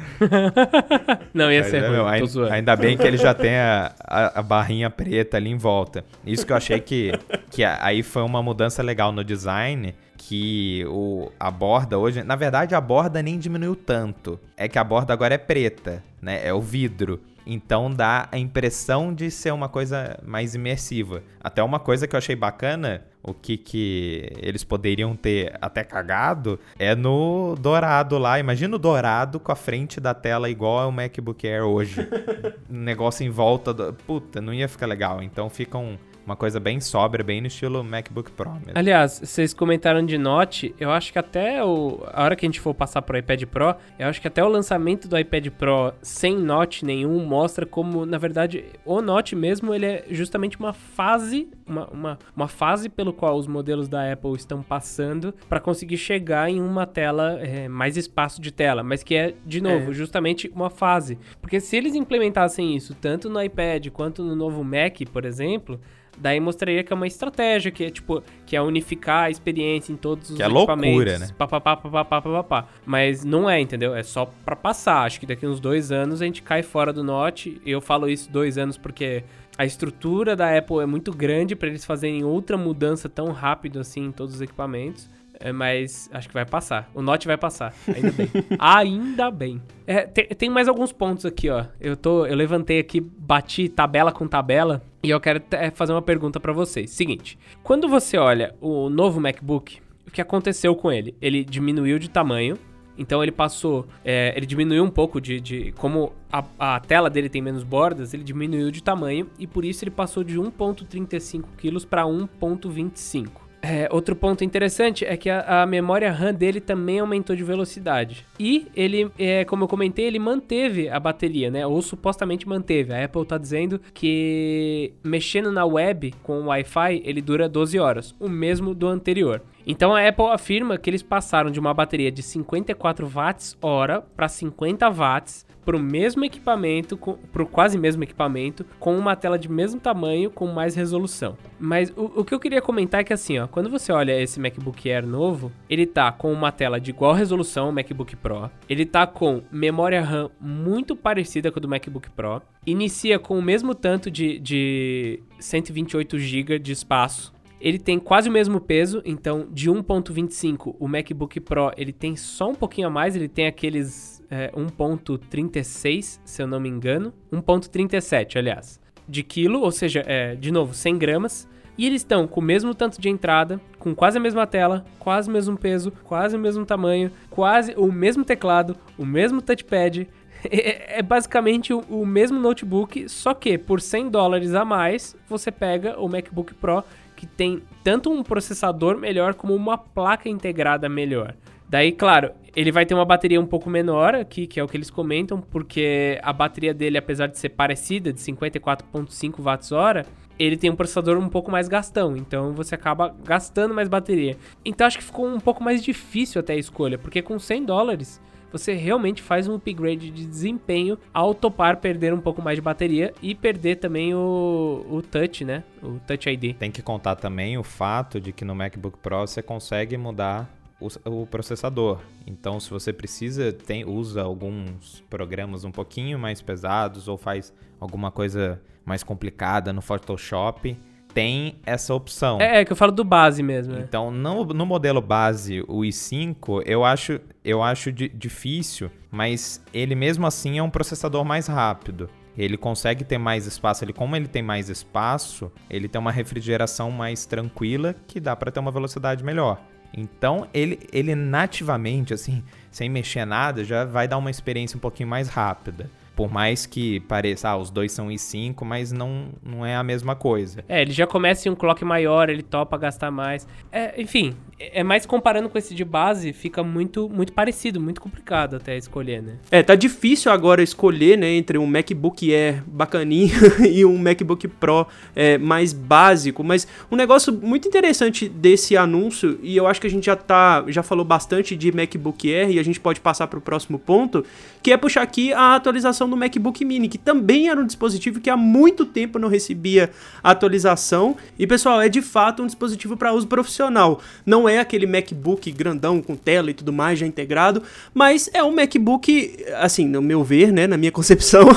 Não, ia ser é, ruim, ainda, ainda, bem que ele já tem a, a, a, barrinha preta ali em volta. Isso que eu achei que, que aí foi uma mudança legal no design, que o, a borda hoje, na verdade a borda nem diminuiu tanto, é que a borda agora é preta, né? É o vidro. Então dá a impressão de ser uma coisa mais imersiva. Até uma coisa que eu achei bacana, o que, que eles poderiam ter até cagado, é no dourado lá. Imagina o dourado com a frente da tela igual ao MacBook Air hoje. um negócio em volta do. Puta, não ia ficar legal. Então fica um uma coisa bem sóbria, bem no estilo MacBook Pro mesmo. Aliás, vocês comentaram de Note, eu acho que até o, a hora que a gente for passar pro iPad Pro, eu acho que até o lançamento do iPad Pro sem Note nenhum mostra como, na verdade, o Note mesmo, ele é justamente uma fase, uma, uma, uma fase pelo qual os modelos da Apple estão passando para conseguir chegar em uma tela, é, mais espaço de tela, mas que é, de novo, é. justamente uma fase. Porque se eles implementassem isso tanto no iPad quanto no novo Mac, por exemplo, Daí mostraria que é uma estratégia, que é tipo, que é unificar a experiência em todos os que é loucura, né? Pá, pá, pá, pá, pá, pá, pá, Mas não é, entendeu? É só pra passar. Acho que daqui uns dois anos a gente cai fora do Note. Eu falo isso dois anos porque a estrutura da Apple é muito grande para eles fazerem outra mudança tão rápido assim em todos os equipamentos. É, mas acho que vai passar. O Note vai passar. Ainda bem. ainda bem. É, tem, tem, mais alguns pontos aqui, ó. Eu, tô, eu levantei aqui, bati tabela com tabela. E eu quero fazer uma pergunta para vocês. Seguinte, quando você olha o novo MacBook, o que aconteceu com ele? Ele diminuiu de tamanho, então ele passou, é, ele diminuiu um pouco de, de como a, a, tela dele tem menos bordas, ele diminuiu de tamanho e por isso ele passou de 1.35 kg para 1.25. É, outro ponto interessante é que a, a, memória RAM dele também aumentou de velocidade. E ele, é, como eu comentei, ele manteve a bateria, né? Ou supostamente manteve. A Apple tá dizendo que mexendo na web com o Wi-Fi, ele dura 12 horas, o mesmo do anterior. Então a Apple afirma que eles passaram de uma bateria de 54 watts hora para 50 watts para o mesmo equipamento, para o quase mesmo equipamento, com uma tela de mesmo tamanho, com mais resolução. Mas o, o, que eu queria comentar é que assim, ó, quando você olha esse MacBook Air novo, ele tá com uma tela de igual resolução ao MacBook Pro, ele tá com memória RAM muito parecida com a do MacBook Pro, inicia com o mesmo tanto de, de 128 GB de espaço. Ele tem quase o mesmo peso, então de 1.25 o MacBook Pro ele tem só um pouquinho a mais, ele tem aqueles é, 1.36, se eu não me engano, 1.37, aliás, de quilo, ou seja, é, de novo, 100 gramas. E eles estão com o mesmo tanto de entrada, com quase a mesma tela, quase o mesmo peso, quase o mesmo tamanho, quase o mesmo teclado, o mesmo touchpad. É, é basicamente o, o mesmo notebook, só que por 100 dólares a mais você pega o MacBook Pro que tem tanto um processador melhor como uma placa integrada melhor. Daí, claro, ele vai ter uma bateria um pouco menor aqui, que é o que eles comentam, porque a bateria dele, apesar de ser parecida, de 54.5 watts-hora, ele tem um processador um pouco mais gastão, então você acaba gastando mais bateria. Então acho que ficou um pouco mais difícil até a escolha, porque com 100 dólares você realmente faz um upgrade de desempenho ao topar perder um pouco mais de bateria e perder também o, o touch, né? O Touch ID. Tem que contar também o fato de que no MacBook Pro você consegue mudar o, o, processador. Então, se você precisa, tem, usa alguns programas um pouquinho mais pesados ou faz alguma coisa mais complicada no Photoshop, tem essa opção. É, é que eu falo do base mesmo. Né? Então, no, no modelo base, o i5, eu acho, eu acho difícil, mas ele mesmo assim é um processador mais rápido. Ele consegue ter mais espaço, ele como ele tem mais espaço, ele tem uma refrigeração mais tranquila que dá para ter uma velocidade melhor. Então, ele, ele nativamente, assim, sem mexer nada, já vai dar uma experiência um pouquinho mais rápida. Por mais que pareça, ah, os dois são i5, mas não, não é a mesma coisa. É, ele já começa em um clock maior, ele topa gastar mais. É, enfim, é mais comparando com esse de base, fica muito, muito parecido, muito complicado até escolher, né? É, tá difícil agora escolher, né, entre um MacBook Air bacaninho e um MacBook Pro é, mais básico, mas um negócio muito interessante desse anúncio, e eu acho que a gente já tá, já falou bastante de MacBook Air e a gente pode passar para o próximo ponto, que é puxar aqui a atualização do MacBook Mini, que também era um dispositivo que há muito tempo não recebia atualização, e pessoal, é de fato um dispositivo para uso profissional. Não é é aquele MacBook grandão com tela e tudo mais já integrado, mas é um MacBook, assim, no meu ver, né, na minha concepção,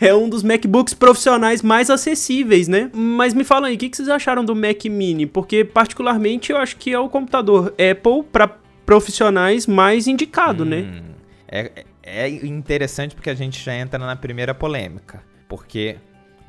é um dos MacBooks profissionais mais acessíveis, né? Mas me fala aí, o que, que vocês acharam do Mac Mini? Porque particularmente eu acho que é o computador Apple para profissionais mais indicado, né? Hum, é, é interessante porque a gente já entra na primeira polêmica. Porque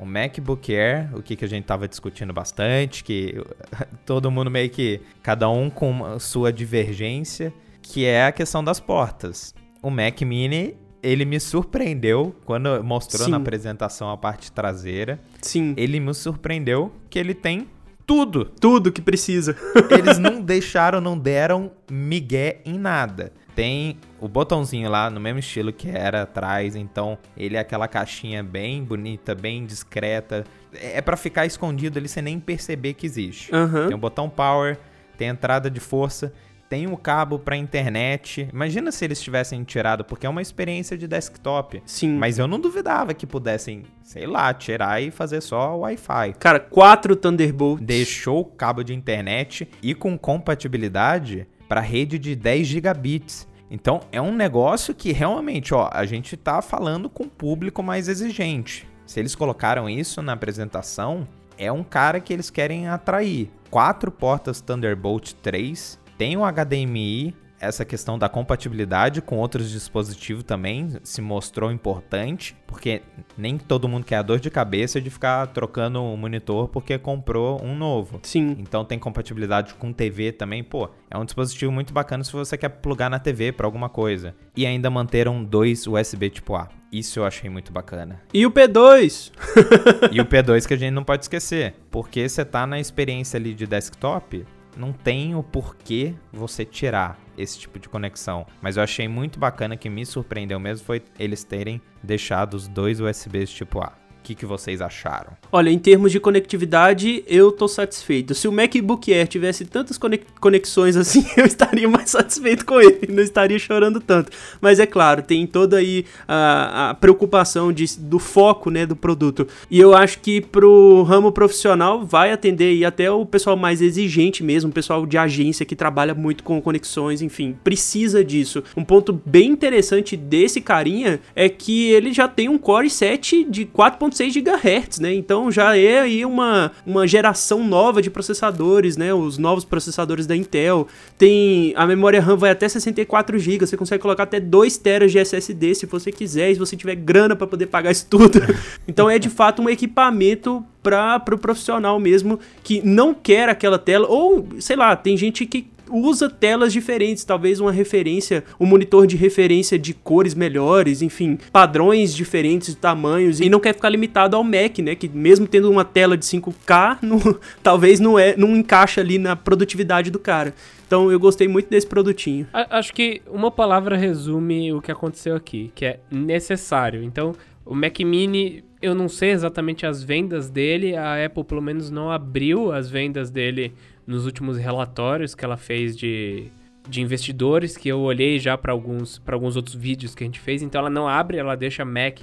o MacBook Air, o que, que a gente tava discutindo bastante, que todo mundo meio que, cada um com sua divergência, que é a questão das portas. O Mac Mini, ele me surpreendeu quando mostrou Sim. na apresentação a parte traseira. Sim, Ele me surpreendeu que ele tem tudo. tudo que precisa. Eles não deixaram, não deram migué em nada. Tem o botãozinho lá no mesmo estilo que era atrás, então ele é aquela caixinha bem bonita, bem discreta. É pra ficar escondido ali sem nem perceber que existe. Aham. Tem o botão power, tem a entrada de força, tem o cabo pra internet. Imagina se eles tivessem tirado, porque é uma experiência de desktop. Sim. Mas eu não duvidava que pudessem, sei lá, tirar e fazer só Wi-Fi Cara, quatro Thunderbolt. deixou o cabo de internet e com compatibilidade para rede de 10 gigabits. Então é um negócio que realmente, ó, a gente tá falando com o público mais exigente. Se eles colocaram isso na apresentação, é um cara que eles querem atrair. Quatro portas Thunderbolt 3, tem o HDMI, essa questão da compatibilidade com outros dispositivos também se mostrou importante, porque nem todo mundo quer a dor de cabeça de ficar trocando o monitor porque comprou um novo. Sim. Então tem compatibilidade com TV também, pô, é um dispositivo muito bacana se você quer plugar na TV para alguma coisa. E ainda manteram dois USB tipo A. Isso eu achei muito bacana. E o P2? E o P2 que a gente não pode esquecer, porque você tá na experiência ali de desktop, não tem o porquê você tirar esse tipo de conexão. Mas eu achei muito bacana que me surpreendeu mesmo foi eles terem deixado os dois USBs tipo A. O que, que vocês acharam? Olha, em termos de conectividade, eu tô satisfeito. Se o MacBook Air tivesse tantas conex- conexões assim, eu estaria mais satisfeito com ele, não estaria chorando tanto. Mas é claro, tem toda aí a, a preocupação de, do foco, né, do produto. E eu acho que pro ramo profissional vai atender aí até o pessoal mais exigente mesmo, o pessoal de agência que trabalha muito com conexões, enfim, precisa disso. Um ponto bem interessante desse carinha é que ele já tem um Core i7 de 4.6 GHz, né? Então já é aí uma, uma geração nova de processadores, né? Os novos processadores da Intel. Tem a memória RAM vai até 64 GB, você consegue colocar até 2 teras de SSD se você quiser, e se você tiver grana para poder pagar isso tudo. então é de fato um equipamento para o pro profissional mesmo que não quer aquela tela ou sei lá, tem gente que usa telas diferentes, talvez uma referência, um monitor de referência de cores melhores, enfim, padrões diferentes tamanhos e não quer ficar limitado ao Mac, né, que mesmo tendo uma tela de 5K, não, talvez não é, não encaixa ali na produtividade do cara. Então eu gostei muito desse produtinho. Acho que uma palavra resume o que aconteceu aqui, que é necessário. Então, o Mac Mini, eu não sei exatamente as vendas dele, a Apple pelo menos não abriu as vendas dele nos últimos relatórios que ela fez de, de investidores, que eu olhei já para alguns, alguns outros vídeos que a gente fez. Então, ela não abre, ela deixa Mac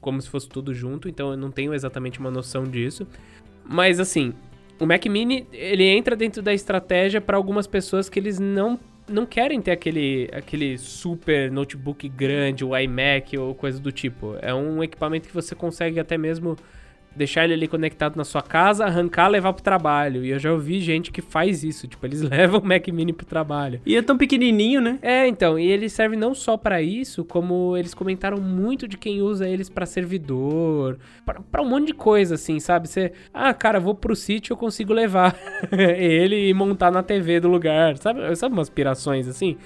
como se fosse tudo junto, então eu não tenho exatamente uma noção disso. Mas assim, o Mac Mini, ele entra dentro da estratégia para algumas pessoas que eles não não querem ter aquele, aquele super notebook grande, o iMac ou coisa do tipo. É um equipamento que você consegue até mesmo deixar ele ali conectado na sua casa, arrancar, levar pro trabalho. E eu já ouvi gente que faz isso, tipo, eles levam o Mac Mini pro trabalho. E é tão pequenininho, né? É, então, e ele serve não só pra isso, como eles comentaram muito de quem usa eles pra servidor, pra pra um monte de coisa, assim, sabe? Você, ah, cara, vou pro sítio, eu consigo levar ele e montar na TV do lugar, sabe? Sabe umas pirações assim?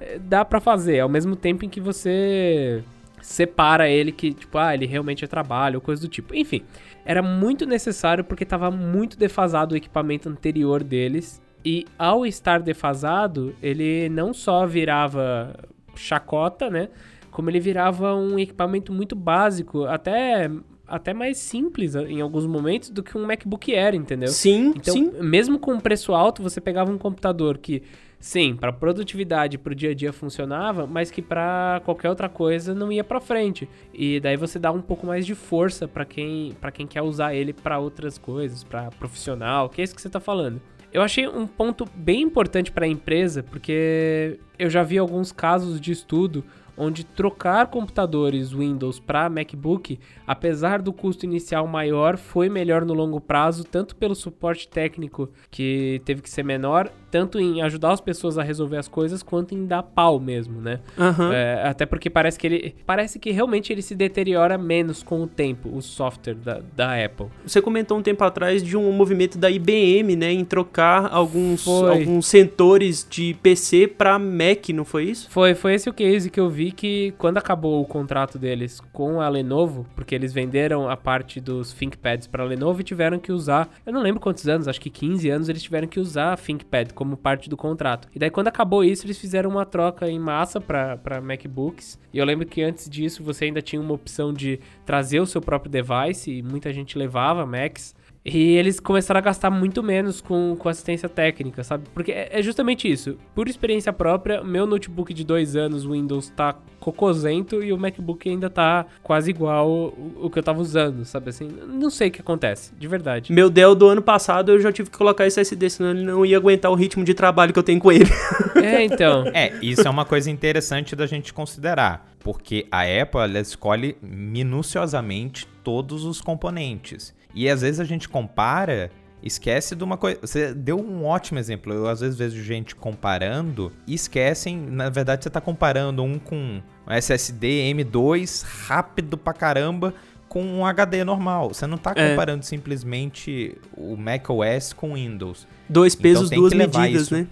É, Dá pra fazer, ao mesmo tempo em que você separa ele que, tipo, ah, ele realmente é trabalho, ou coisa do tipo. Enfim, era muito necessário porque tava muito defasado o equipamento anterior deles. E ao estar defasado, ele não só virava chacota, né? Como ele virava um equipamento muito básico, até, até mais simples em alguns momentos do que um MacBook Air, entendeu? Sim, Então, sim. mesmo com um preço alto, você pegava um computador que, sim, para produtividade, para o dia a dia funcionava, mas que para qualquer outra coisa não ia para frente. E daí você dá um pouco mais de força para quem, quem quer usar ele para outras coisas, para profissional, que é isso que você tá falando. Eu achei um ponto bem importante para a empresa, porque eu já vi alguns casos de estudo onde trocar computadores Windows para MacBook, apesar do custo inicial maior, foi melhor no longo prazo, tanto pelo suporte técnico que teve que ser menor, tanto em ajudar as pessoas a resolver as coisas, quanto em dar pau mesmo, né? Aham. É, até porque parece que ele parece que realmente ele se deteriora menos com o tempo, o software da, da Apple. Você comentou um tempo atrás de um movimento da IBM, né, em trocar alguns, Foi. alguns sensores de PC para Mac, não foi isso? Foi, foi esse o case que eu vi que quando acabou o contrato deles com a Lenovo, porque eles venderam a parte dos ThinkPads para a Lenovo e tiveram que usar, eu não lembro quantos anos, acho que 15 anos eles tiveram que usar a ThinkPad como parte do contrato. E daí quando acabou isso, eles fizeram uma troca em massa para MacBooks. E eu lembro que antes disso você ainda tinha uma opção de trazer o seu próprio device e muita gente levava Macs. E eles começaram a gastar muito menos com, com assistência técnica, sabe? Porque é é justamente isso. Por experiência própria, meu notebook de dois anos Windows tá cocosento e o MacBook ainda tá quase igual o, o que eu tava usando, sabe assim? Não sei o que acontece, de verdade. Meu Dell do ano passado eu já tive que colocar SSD, senão ele não ia aguentar o ritmo de trabalho que eu tenho com ele. É, então. É, isso é uma coisa interessante da gente considerar, porque a Apple ela escolhe minuciosamente todos os componentes. E às vezes a gente compara, esquece de uma coisa. Você deu um ótimo exemplo. Eu às vezes vejo gente comparando e esquecem, na verdade você está comparando um com um SSD M2 rápido pra caramba com um HD normal. Você não está É. comparando simplesmente o macOS com o Windows. Dois Então pesos, tem duas medidas, isso. né?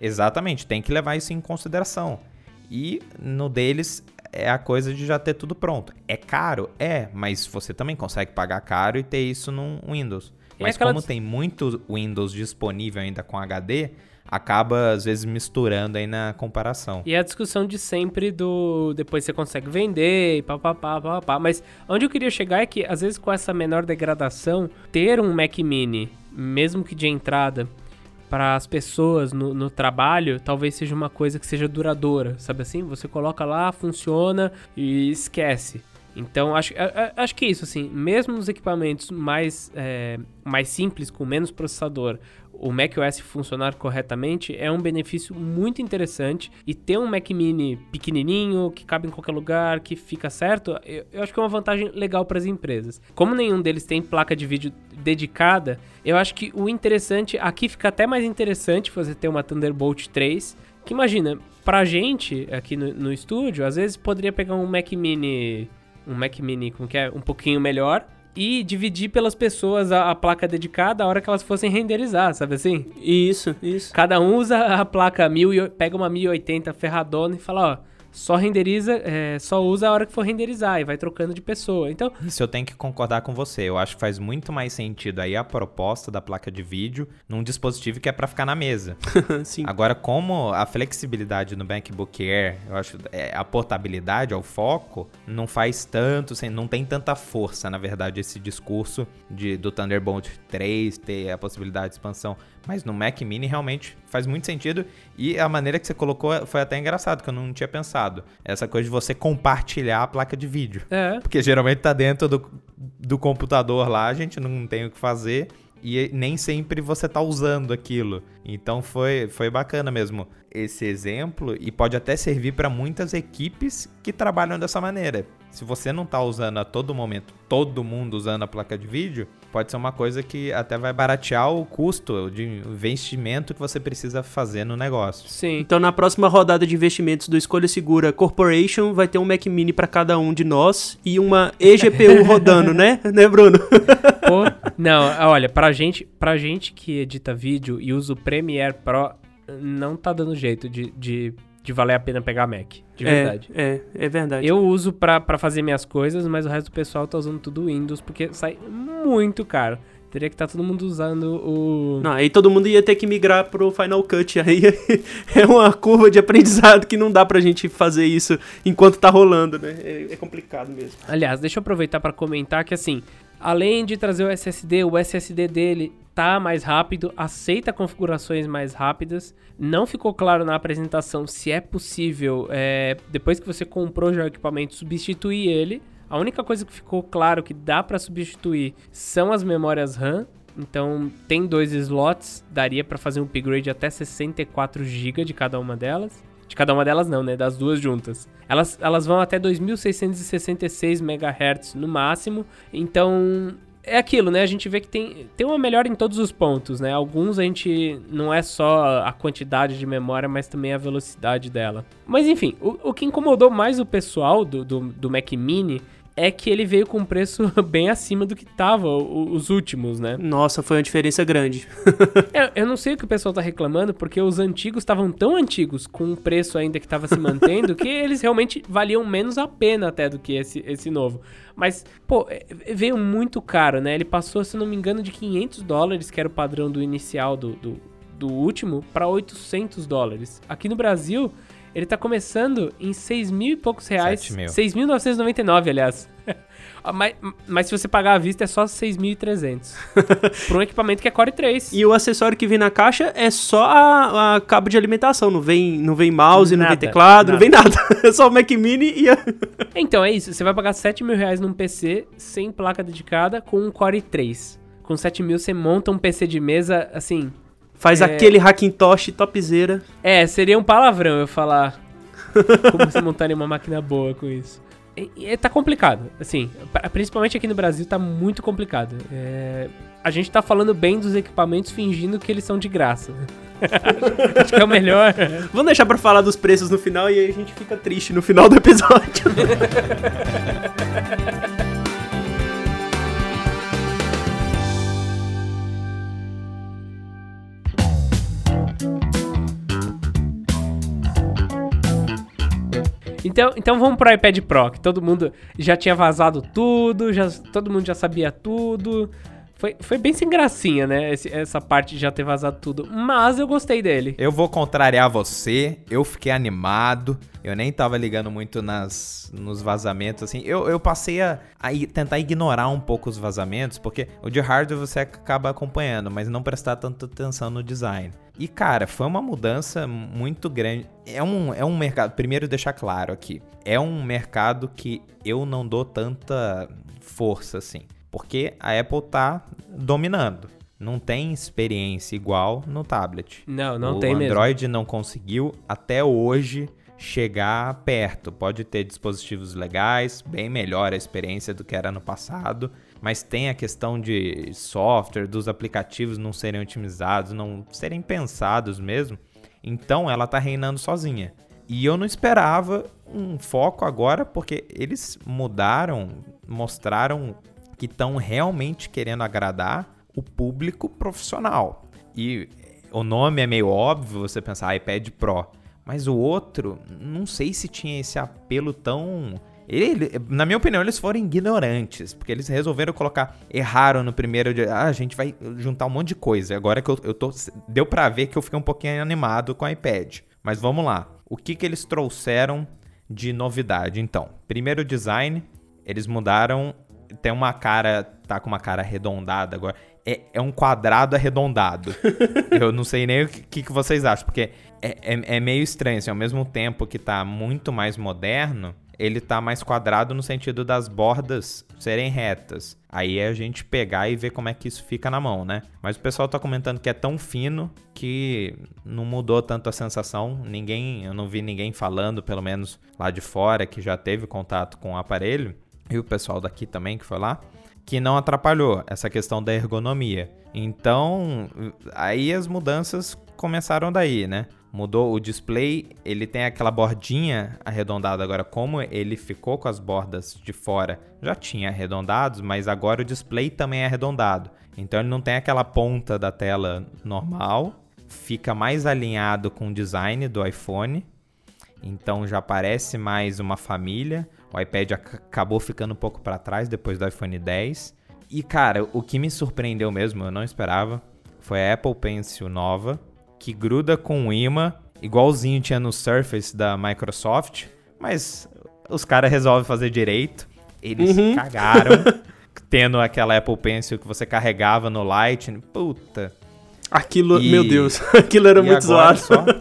Exatamente, tem que levar isso em consideração. E no deles é a coisa de já ter tudo pronto. É caro? É, mas você também consegue pagar caro e ter isso no Windows. Mas como tem muito Windows disponível ainda com HD, acaba às vezes misturando aí na comparação. E a discussão de sempre do depois você consegue vender e papapá, papapá. Mas onde eu queria chegar é que, às vezes, com essa menor degradação, ter um Mac Mini, mesmo que de entrada, para as pessoas no, no trabalho, talvez seja uma coisa que seja duradoura, sabe assim? Você coloca lá, funciona e esquece. Então, acho, acho que é isso, assim, mesmo nos equipamentos mais, é, mais simples, com menos processador, o macOS funcionar corretamente é um benefício muito interessante. E ter um Mac Mini pequenininho, que cabe em qualquer lugar, que fica certo, eu, eu acho que é uma vantagem legal para as empresas. Como nenhum deles tem placa de vídeo dedicada, eu acho que o interessante, aqui fica até mais interessante você ter uma Thunderbolt 3, que imagina, pra gente aqui no, no estúdio, às vezes poderia pegar um Mac Mini, um Mac Mini, como que é, um pouquinho melhor, e dividir pelas pessoas a, a placa dedicada a hora que elas fossem renderizar, sabe assim? Isso, isso. Cada um usa a placa 1000 e, pega uma 1080 ferradona e fala, ó, só renderiza, é, só usa a hora que for renderizar e vai trocando de pessoa. Então, Isso eu tenho que concordar com você. Eu acho que faz muito mais sentido aí a proposta da placa de vídeo num dispositivo que é para ficar na mesa. Sim. Agora, como a flexibilidade no MacBook Air, eu acho é, a portabilidade, ao foco, não faz tanto, assim, não tem tanta força, na verdade, esse discurso de, do Thunderbolt 3 ter a possibilidade de expansão. Mas no Mac Mini realmente faz muito sentido e a maneira que você colocou foi até engraçado, que eu não tinha pensado. Essa coisa de você compartilhar a placa de vídeo. é, Porque geralmente tá dentro do, do computador lá, a gente não tem o que fazer. E nem sempre você tá usando aquilo. Então foi, foi bacana mesmo esse exemplo. E pode até servir para muitas equipes que trabalham dessa maneira. Se você não tá usando a todo momento, todo mundo usando a placa de vídeo, pode ser uma coisa que até vai baratear o custo de investimento que você precisa fazer no negócio. sim. Então, na próxima rodada de investimentos do Escolha Segura Corporation, vai ter um Mac Mini para cada um de nós e uma eGPU rodando, né? Né, Bruno? Pô, não, olha, pra gente, pra gente que edita vídeo e usa o Premiere Pro, não tá dando jeito de, de, de valer a pena pegar Mac. De verdade. É, é, é verdade. Eu uso pra, pra fazer minhas coisas, mas o resto do pessoal tá usando tudo Windows, porque sai muito caro. Teria que estar todo mundo usando o. Não, aí todo mundo ia ter que migrar pro Final Cut. Aí é uma curva de aprendizado que não dá pra gente fazer isso enquanto tá rolando, né? É, é complicado mesmo. Aliás, deixa eu aproveitar pra comentar que assim, além de trazer o SSD, o SSD dele tá mais rápido, aceita configurações mais rápidas. Não ficou claro na apresentação se é possível, é, depois que você comprou já o equipamento, substituir ele. A única coisa que ficou claro que dá pra substituir são as memórias RAM, Então tem dois slots, daria para fazer um upgrade até 64 GB de cada uma delas. De cada uma delas não, né? Das duas juntas. Elas, elas vão até 2666 MHz no máximo. Então é aquilo, né? A gente vê que tem, tem uma melhora em todos os pontos, né? Alguns a gente não é só a quantidade de memória, mas também a velocidade dela. Mas enfim, o, o que incomodou mais o pessoal do, do, do Mac Mini é que ele veio com um preço bem acima do que tava os últimos, né? Nossa, foi uma diferença grande. eu, eu, não sei o que o pessoal tá reclamando, porque os antigos estavam tão antigos, com um preço ainda que tava se mantendo, que eles realmente valiam menos a pena até do que esse, esse novo. Mas, pô, é, veio muito caro, né? Ele passou, se não me engano, de 500 dólares, que era o padrão do inicial do, do, do último, para 800 dólares. Aqui no Brasil, ele tá começando em 6 mil e poucos reais. 6.999, aliás. Ah, mas, mas se você pagar à vista é só 6.300. para um equipamento que é Core 3. E o acessório que vem na caixa é só a, a cabo de alimentação. Não vem, não vem mouse, nada, não vem teclado, nada. não vem nada. É só o Mac Mini e a... Então é isso. Você vai pagar 7 mil reais num PC sem placa dedicada com um Core 3. Com 7 mil você monta um PC de mesa, assim, Faz é... aquele Hackintosh topzera. É, seria um palavrão eu falar como você montaria uma máquina boa com isso. E, e, tá complicado, assim, principalmente aqui no Brasil tá muito complicado. É, a gente tá falando bem dos equipamentos fingindo que eles são de graça. Acho que é o melhor. Vamos deixar pra falar dos preços no final e aí a gente fica triste no final do episódio. Então, então vamos pro iPad Pro, que todo mundo já tinha vazado tudo, já, todo mundo já sabia tudo. Foi, foi bem sem gracinha, né? Esse, essa parte de já ter vazado tudo. Mas eu gostei dele. Eu vou contrariar você. Eu fiquei animado. Eu nem tava ligando muito nas, nos vazamentos, assim. Eu, eu passei a, a tentar ignorar um pouco os vazamentos, porque o de hardware você acaba acompanhando, mas não prestar tanta atenção no design. E, cara, foi uma mudança muito grande. É um, é um mercado. Primeiro, deixar claro aqui. É um mercado que eu não dou tanta força, assim. Porque a Apple tá dominando. Não tem experiência igual no tablet. Não, não o tem mesmo. O Android não conseguiu até hoje chegar perto. Pode ter dispositivos legais, bem melhor a experiência do que era no passado, mas tem a questão de software, dos aplicativos não serem otimizados, não serem pensados mesmo. Então ela tá reinando sozinha. E eu não esperava um foco agora, porque eles mudaram, mostraram que estão realmente querendo agradar o público profissional. E o nome é meio óbvio, você pensar iPad Pro, mas o outro, não sei se tinha esse apelo tão ele, na minha opinião, eles foram ignorantes, porque eles resolveram colocar, erraram no primeiro dia, ah, a gente vai juntar um monte de coisa. Agora que eu, eu tô, deu para ver que eu fiquei um pouquinho animado com o iPad. Mas vamos lá. O que que eles trouxeram de novidade, então? Primeiro design, eles mudaram tem uma cara, tá com uma cara arredondada agora. É, é um quadrado arredondado. eu não sei nem o que, que vocês acham, porque é, é, é, meio estranho, assim, ao mesmo tempo que tá muito mais moderno, ele tá mais quadrado no sentido das bordas serem retas. Aí é a gente pegar e ver como é que isso fica na mão, né? Mas o pessoal tá comentando que é tão fino que não mudou tanto a sensação. Ninguém, eu não vi ninguém falando, pelo menos lá de fora, que já teve contato com o aparelho, e o pessoal daqui também que foi lá, que não atrapalhou essa questão da ergonomia. Então, aí as mudanças começaram daí, né? Mudou o display, ele tem aquela bordinha arredondada agora, como ele ficou com as bordas de fora, já tinha arredondados, mas agora o display também é arredondado. Então ele não tem aquela ponta da tela normal, fica mais alinhado com o design do iPhone. Então já parece mais uma família. O iPad acabou ficando um pouco para trás depois do iPhone 10. E cara, o que me surpreendeu mesmo, eu não esperava, foi a Apple Pencil nova, que gruda com o imã, igualzinho tinha no Surface da Microsoft, mas os caras resolvem fazer direito. Eles uhum. cagaram tendo aquela Apple Pencil que você carregava no Lightning. Puta. Aquilo, e... meu Deus, aquilo era muito zoado. Só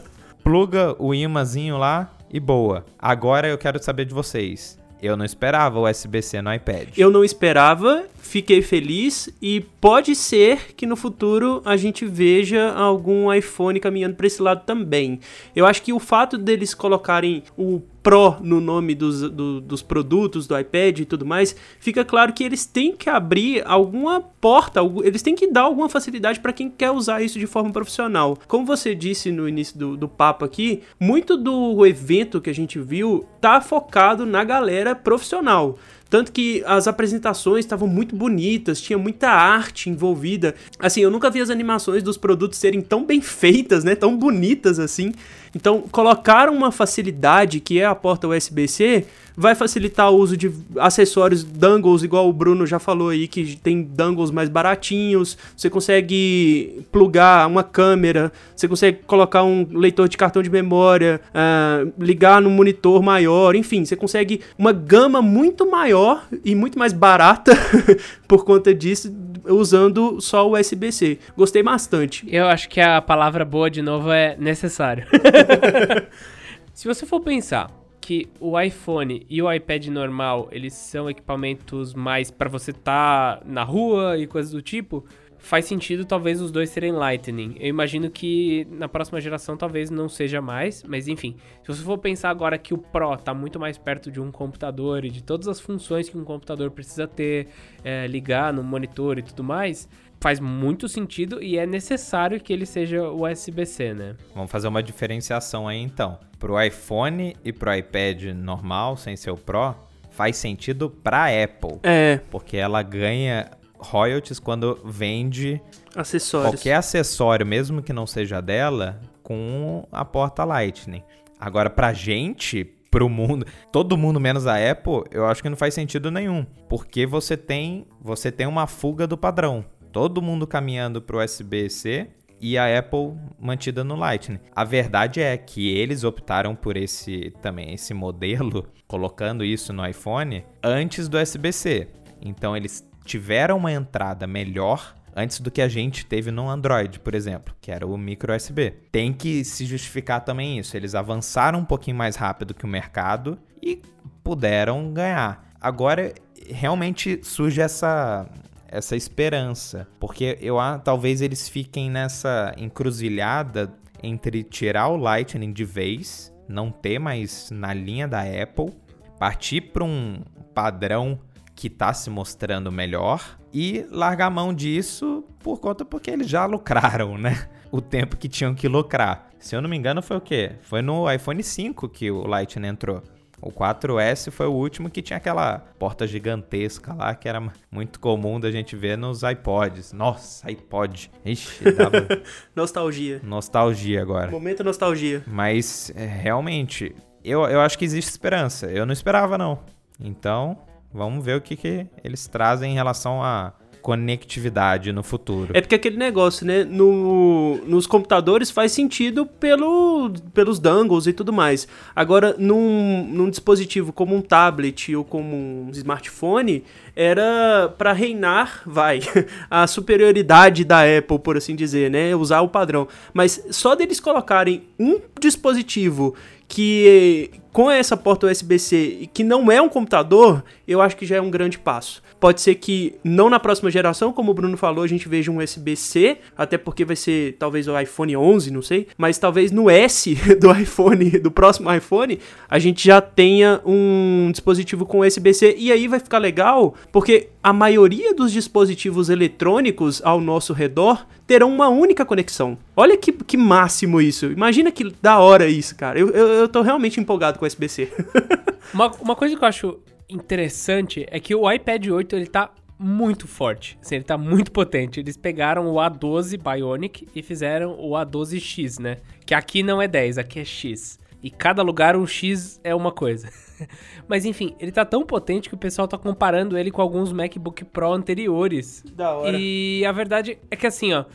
pluga o imãzinho lá, e boa. Agora eu quero saber de vocês. Eu não esperava o USB-C no iPad. Eu não esperava, fiquei feliz e pode ser que no futuro a gente veja algum iPhone caminhando para esse lado também. Eu acho que o fato deles colocarem o Pro no nome dos, do, dos produtos do iPad e tudo mais, fica claro que eles têm que abrir alguma porta, eles têm que dar alguma facilidade para quem quer usar isso de forma profissional. Como você disse no início do, do papo aqui, muito do evento que a gente viu tá focado na galera profissional. Tanto que as apresentações estavam muito bonitas, tinha muita arte envolvida. Assim, eu nunca vi as animações dos produtos serem tão bem feitas, né? Tão bonitas assim. Então, colocaram uma facilidade que é a porta USB-C vai facilitar o uso de acessórios dongles, igual o Bruno já falou aí, que tem dongles mais baratinhos. Você consegue plugar uma câmera, você consegue colocar um leitor de cartão de memória, uh, ligar no monitor maior, enfim, você consegue uma gama muito maior e muito mais barata por conta disso, usando só o USB-C. Gostei bastante. Eu acho que a palavra boa de novo é necessário. Se você for pensar, que o iPhone e o iPad normal, eles são equipamentos mais para você estar tá na rua e coisas do tipo, faz sentido talvez os dois serem Lightning. Eu imagino que na próxima geração talvez não seja mais, mas enfim, se você for pensar agora que o Pro está muito mais perto de um computador e de todas as funções que um computador precisa ter, é, ligar no monitor e tudo mais, faz muito sentido e é necessário que ele seja USB-C, né? Vamos fazer uma diferenciação aí então. Pro iPhone e pro iPad normal, sem ser o Pro, faz sentido pra Apple. É. Porque ela ganha royalties quando vende acessórios. qualquer acessório, mesmo que não seja dela, com a porta Lightning. Agora, pra gente, pro mundo, todo mundo menos a Apple, eu acho que não faz sentido nenhum, porque você tem, você tem uma fuga do padrão todo mundo caminhando para o USB-C e a Apple mantida no Lightning. A verdade é que eles optaram por esse também esse modelo, colocando isso no iPhone antes do USB-C. Então eles tiveram uma entrada melhor antes do que a gente teve no Android, por exemplo, que era o micro USB. Tem que se justificar também isso. Eles avançaram um pouquinho mais rápido que o mercado e puderam ganhar. Agora realmente surge essa essa esperança, porque eu ah, talvez eles fiquem nessa encruzilhada entre tirar o Lightning de vez, não ter mais na linha da Apple, partir para um padrão que está se mostrando melhor e largar a mão disso por conta porque eles já lucraram, né? O tempo que tinham que lucrar. Se eu não me engano, foi o quê? Foi no iPhone 5 que o Lightning entrou. O 4S foi o último que tinha aquela porta gigantesca lá, que era muito comum da gente ver nos iPods. Nossa, iPod. Ixi, dava... nostalgia. Nostalgia agora. Momento nostalgia. Mas, é, realmente, eu, eu acho que existe esperança. Eu não esperava, não. Então, vamos ver o que, que eles trazem em relação a conectividade no futuro. É porque aquele negócio, né? No, nos computadores faz sentido pelo, pelos dongles e tudo mais. Agora, num, num dispositivo como um tablet ou como um smartphone, era para reinar, vai, a superioridade da Apple, por assim dizer, né? Usar o padrão. Mas só deles colocarem um dispositivo que com essa porta USB-C que não é um computador, eu acho que já é um grande passo. Pode ser que não na próxima geração, como o Bruno falou, a gente veja um USB-C, até porque vai ser talvez o iPhone 11, não sei, mas talvez no S do iPhone, do próximo iPhone, a gente já tenha um dispositivo com USB-C e aí vai ficar legal, porque a maioria dos dispositivos eletrônicos ao nosso redor terão uma única conexão. Olha que, que máximo isso. Imagina que da hora isso, cara. Eu, eu, eu tô realmente empolgado com USB-C. uma, uma coisa que eu acho interessante é que o iPad 8 ele tá muito forte. Assim, ele tá muito potente. Eles pegaram o A12 Bionic e fizeram o A12X, né? Que aqui não é 10, aqui é X. E cada lugar um X é uma coisa. Mas enfim, ele tá tão potente que o pessoal tá comparando ele com alguns MacBook Pro anteriores. Da hora. E a verdade é que assim, ó,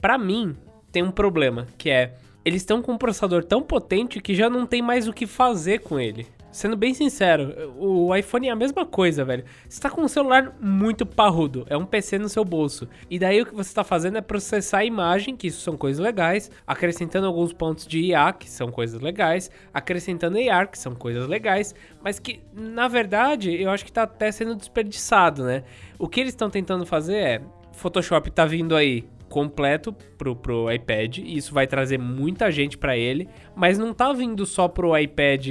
para mim tem um problema, que é eles estão com um processador tão potente que já não tem mais o que fazer com ele. sendo bem sincero, o iPhone é a mesma coisa, velho. Você tá com um celular muito parrudo, é um PC no seu bolso. E daí o que você tá fazendo é processar a imagem, que isso são coisas legais, acrescentando alguns pontos de IA, que são coisas legais, acrescentando AR, que são coisas legais, mas que, na verdade, eu acho que tá até sendo desperdiçado, né? O que eles estão tentando fazer é, Photoshop tá vindo aí completo pro, pro iPad, e isso vai trazer muita gente para ele, mas não tá vindo só pro iPad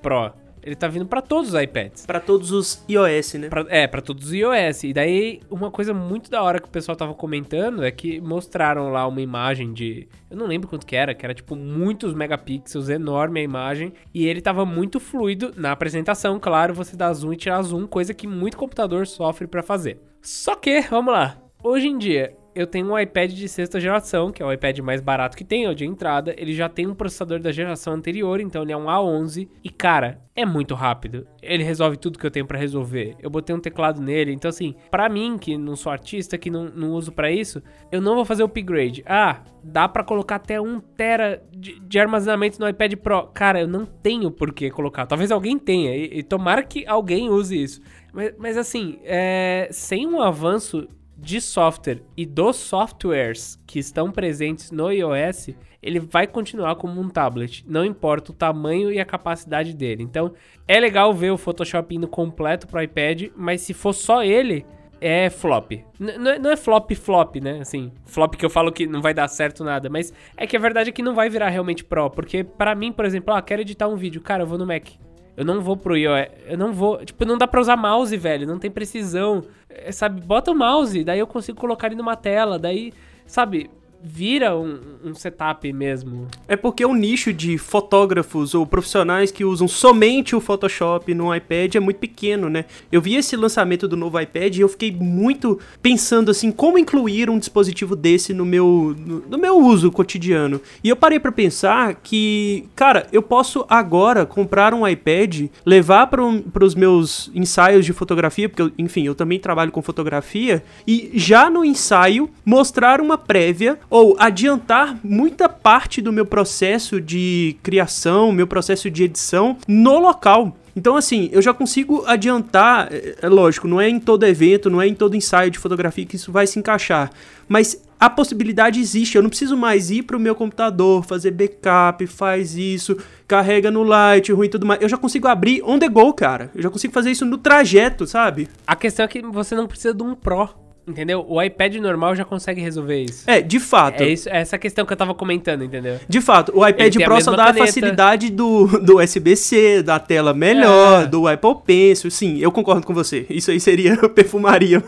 Pro. Ele tá vindo para todos os iPads. Para todos os iOS, né? Pra, é, para todos os iOS. E daí, uma coisa muito da hora que o pessoal tava comentando é que mostraram lá uma imagem de. Eu não lembro quanto que era, que era tipo muitos megapixels, enorme a imagem. E ele tava muito fluido na apresentação, claro, você dá zoom e tirar zoom, coisa que muito computador sofre para fazer. Só que, vamos lá. Hoje em dia, eu tenho um iPad de sexta geração, que é o iPad mais barato que tem, é o de entrada. Ele já tem um processador da geração anterior, então ele é um A11. E cara, é muito rápido. Ele resolve tudo que eu tenho para resolver. Eu botei um teclado nele, então assim, para mim que não sou artista, que não, não uso para isso, eu não vou fazer o upgrade. Ah, dá para colocar até um tera de, de, armazenamento no iPad Pro. Cara, eu não tenho por que colocar. Talvez alguém tenha, e, e tomara que alguém use isso. Mas, mas assim, é, sem um avanço de software e dos softwares que estão presentes no iOS, ele vai continuar como um tablet, não importa o tamanho e a capacidade dele. Então, é legal ver o Photoshop indo completo para o iPad, mas se for só ele, é flop. N é, não é flop flop, né? Assim, flop que eu falo que não vai dar certo nada, mas é que a verdade é que não vai virar realmente pro, porque para mim, por exemplo, ah, quero editar um vídeo, cara, eu vou no Mac. Eu não vou pro iOS. Eu não vou. Tipo, não dá pra usar mouse, velho. Não tem precisão. É, sabe? Bota o mouse, daí eu consigo colocar ele numa tela. Daí, sabe? Vira um, um, setup mesmo. É porque o nicho de fotógrafos ou profissionais que usam somente o Photoshop no iPad é muito pequeno, né? Eu vi esse lançamento do novo iPad e eu fiquei muito pensando assim, como incluir um dispositivo desse no meu, no, no meu uso cotidiano. E eu parei para pensar que, cara, eu posso agora comprar um iPad, levar para os meus ensaios de fotografia, porque, eu, enfim, eu também trabalho com fotografia, e já no ensaio mostrar uma prévia ou adiantar muita parte do meu processo de criação, meu processo de edição no local. Então, assim, eu já consigo adiantar, é, é lógico, não é em todo evento, não é em todo ensaio de fotografia que isso vai se encaixar, mas a possibilidade existe. Eu não preciso mais ir para o meu computador, fazer backup, faz isso, carrega no Lightroom e tudo mais. Eu já consigo abrir on the go, cara. Eu já consigo fazer isso no trajeto, sabe? A questão é que você não precisa de um Pro Entendeu? O iPad normal já consegue resolver isso. É, de fato. É, isso, é essa questão que eu tava comentando, entendeu? De fato, o iPad Pro só dá caneta. a facilidade do, do USB-C, da tela melhor, é. do Apple Pencil. Sim, eu concordo com você. Isso aí seria perfumaria.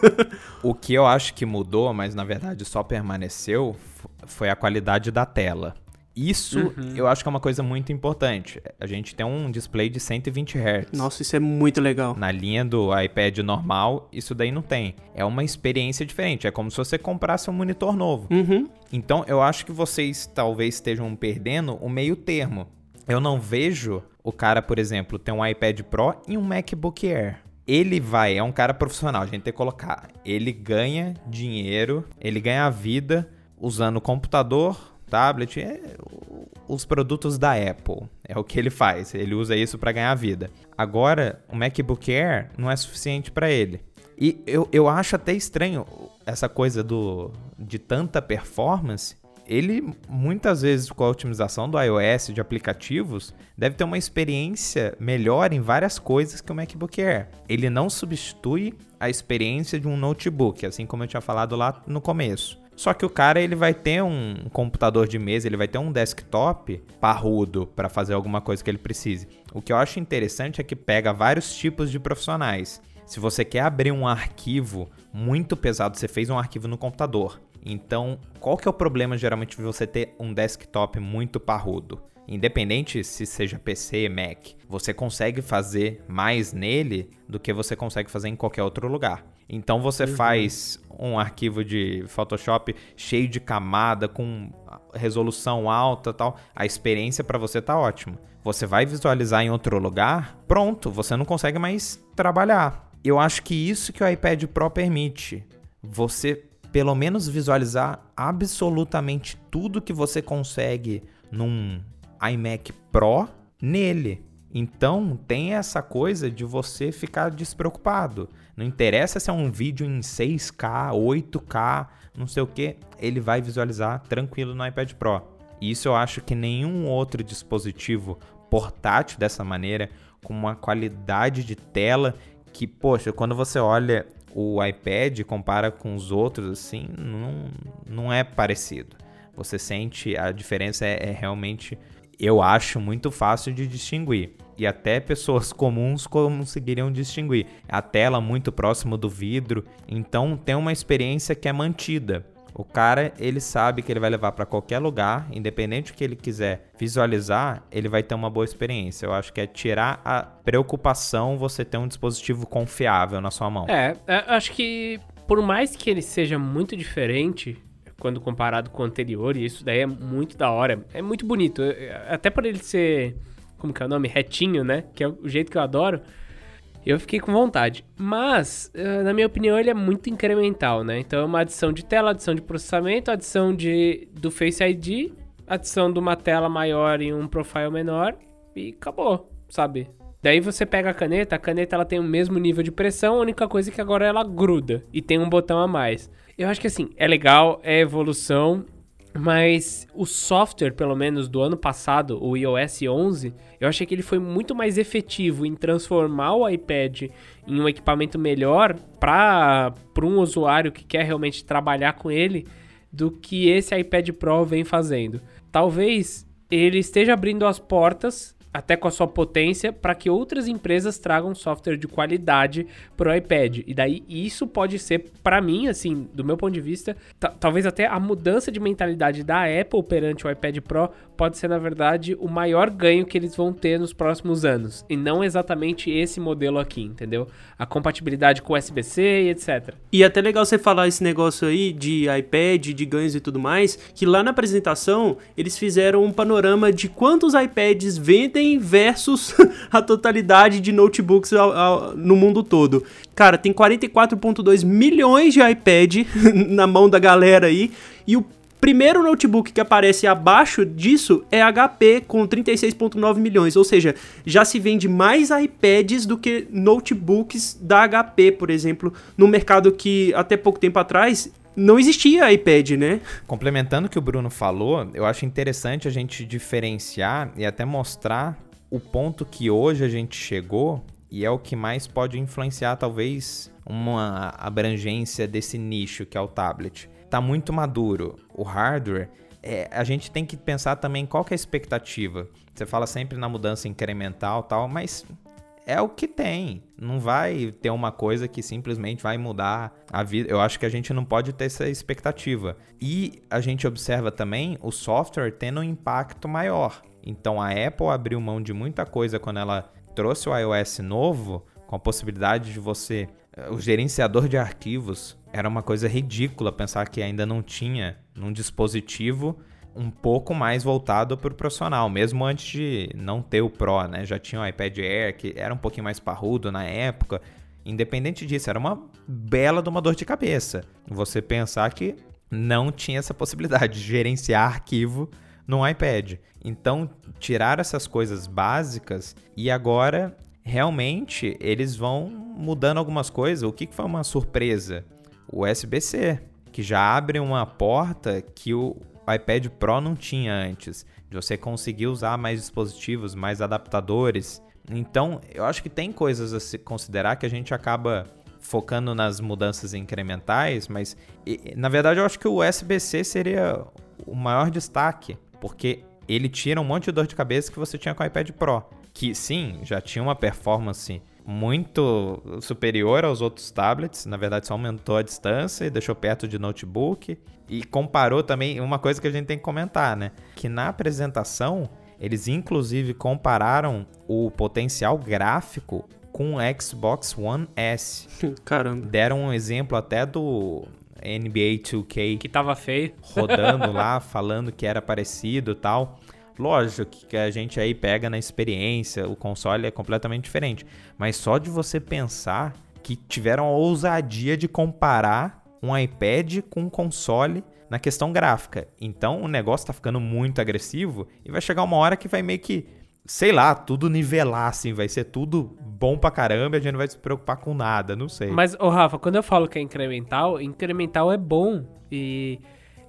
o que eu acho que mudou, mas na verdade só permaneceu, foi a qualidade da tela. Isso uhum. eu acho que é uma coisa muito importante. A gente tem um display de 120 Hz. Nossa, isso é muito legal. Na linha do iPad normal, isso daí não tem. É uma experiência diferente. É como se você comprasse um monitor novo. Uhum. Então eu acho que vocês talvez estejam perdendo o meio termo. Eu não vejo o cara, por exemplo, ter um iPad Pro e um MacBook Air ele vai, é um cara profissional, a gente tem que colocar. Ele ganha dinheiro, ele ganha vida usando computador, tablet, é os produtos da Apple. É o que ele faz. Ele usa isso para ganhar vida. Agora, o MacBook Air não é suficiente para ele. E eu, eu acho até estranho essa coisa do de tanta performance. Ele, muitas vezes, com a otimização do iOS, de aplicativos, deve ter uma experiência melhor em várias coisas que o MacBook Air. Ele não substitui a experiência de um notebook, assim como eu tinha falado lá no começo. Só que o cara ele vai ter um computador de mesa, ele vai ter um desktop parrudo para fazer alguma coisa que ele precise. O que eu acho interessante é que pega vários tipos de profissionais. Se você quer abrir um arquivo muito pesado, você fez um arquivo no computador. Então, qual que é o problema geralmente de você ter um desktop muito parrudo? Independente se seja PC, Mac, você consegue fazer mais nele do que você consegue fazer em qualquer outro lugar. Então você uhum. faz um arquivo de Photoshop cheio de camada, com resolução alta tal. A experiência para você tá ótima. Você vai visualizar em outro lugar, pronto, você não consegue mais trabalhar. Eu acho que isso que o iPad Pro permite. Você pelo menos visualizar absolutamente tudo que você consegue num iMac Pro nele. Então tem essa coisa de você ficar despreocupado. Não interessa se é um vídeo em 6K, 8K, não sei o que, ele vai visualizar tranquilo no iPad Pro. E isso eu acho que nenhum outro dispositivo portátil dessa maneira, com uma qualidade de tela que, poxa, quando você olha o iPad compara com os outros, assim, não, não é parecido. Você sente a diferença é, é realmente, eu acho, muito fácil de distinguir e até pessoas comuns conseguiriam distinguir. A tela muito próximo do vidro, então tem uma experiência que é mantida. O cara, ele sabe que ele vai levar para qualquer lugar, independente do que ele quiser visualizar, ele vai ter uma boa experiência. Eu acho que é tirar a preocupação você ter um dispositivo confiável na sua mão. É, é acho que por mais que ele seja muito diferente quando comparado com o anterior, e isso daí é muito da hora, é muito bonito. Até por ele ser como que é o nome? Retinho, né? Que é o jeito que eu adoro. Eu fiquei com vontade. Mas, eh, na minha opinião, ele é muito incremental, né? Então é uma adição de tela, adição de processamento, adição de, do Face ID, adição de uma tela maior e um profile menor e acabou, sabe? Daí você pega a caneta, a caneta ela tem o mesmo nível de pressão, a única coisa é que agora ela gruda e tem um botão a mais. Eu acho que assim, é legal, é evolução, mas o software, pelo menos do ano passado, o iOS 11, eu achei que ele foi muito mais efetivo em transformar o iPad em um equipamento melhor para um usuário que quer realmente trabalhar com ele do que esse iPad Pro vem fazendo. Talvez ele esteja abrindo as portas até com a sua potência, para que outras empresas tragam software de qualidade para o iPad. E daí isso pode ser, para mim, assim, do meu ponto de vista, talvez até a mudança de mentalidade da Apple perante o iPad Pro pode ser, na verdade, o maior ganho que eles vão ter nos próximos anos. E não exatamente esse modelo aqui, entendeu? A compatibilidade com USB-C e etc. E até legal você falar esse negócio aí de iPad, de ganhos e tudo mais, que lá na apresentação eles fizeram um panorama de quantos iPads vendem versus a totalidade de notebooks ao, ao, no mundo todo. Cara, tem 44,2 milhões de iPad na mão da galera aí, e o primeiro notebook que aparece abaixo disso é HP com 36.9 milhões, ou seja, já se vende mais iPads do que notebooks da HP, por exemplo, no mercado que até pouco tempo atrás não existia iPad, né? Complementando o que o Bruno falou, eu acho interessante a gente diferenciar e até mostrar o ponto que hoje a gente chegou e é o que mais pode influenciar talvez uma abrangência desse nicho que é o tablet está muito maduro. O hardware, é, a gente tem que pensar também qual que é a expectativa. Você fala sempre na mudança incremental tal, mas é o que tem. Não vai ter uma coisa que simplesmente vai mudar a vida. Eu acho que a gente não pode ter essa expectativa. E a gente observa também o software tendo um impacto maior. Então a Apple abriu mão de muita coisa quando ela trouxe o iOS novo, com a possibilidade de você. Eh, o gerenciador de arquivos era uma coisa ridícula pensar que ainda não tinha num dispositivo um pouco mais voltado para o profissional, mesmo antes de não ter o Pro, né? Já tinha o iPad Air, que era um pouquinho mais parrudo na época. Independente disso, era uma bela de uma dor de cabeça. Você pensar que não tinha essa possibilidade de gerenciar arquivo no iPad. Então, tirar essas coisas básicas e agora realmente eles vão mudando algumas coisas. O que foi uma surpresa? o USB-C, que já abre uma porta que o iPad Pro não tinha antes, de você conseguir usar mais dispositivos, mais adaptadores. Então, eu acho que tem coisas a se considerar que a gente acaba focando nas mudanças incrementais, mas na verdade eu acho que o USB-C seria o maior destaque, porque ele tira um monte de dor de cabeça que você tinha com o iPad Pro, que sim, já tinha uma performance muito superior aos outros tablets. Na verdade, só aumentou a distância e deixou perto de notebook. E comparou também uma coisa que a gente tem que comentar, né? Que na apresentação eles inclusive compararam o potencial gráfico com o Xbox One S. Caramba. Deram um exemplo até do NBA 2K que tava feio rodando lá, falando que era parecido e tal. Lógico que a gente aí pega na experiência, o console é completamente diferente. Mas só de você pensar que tiveram a ousadia de comparar um iPad com um console na questão gráfica. Então o negócio tá ficando muito agressivo e vai chegar uma hora que vai meio que sei lá, tudo nivelar, assim, vai ser tudo bom pra caramba e a gente não vai se preocupar com nada, não sei. Mas, ô Rafa, quando eu falo que é incremental, incremental é bom. E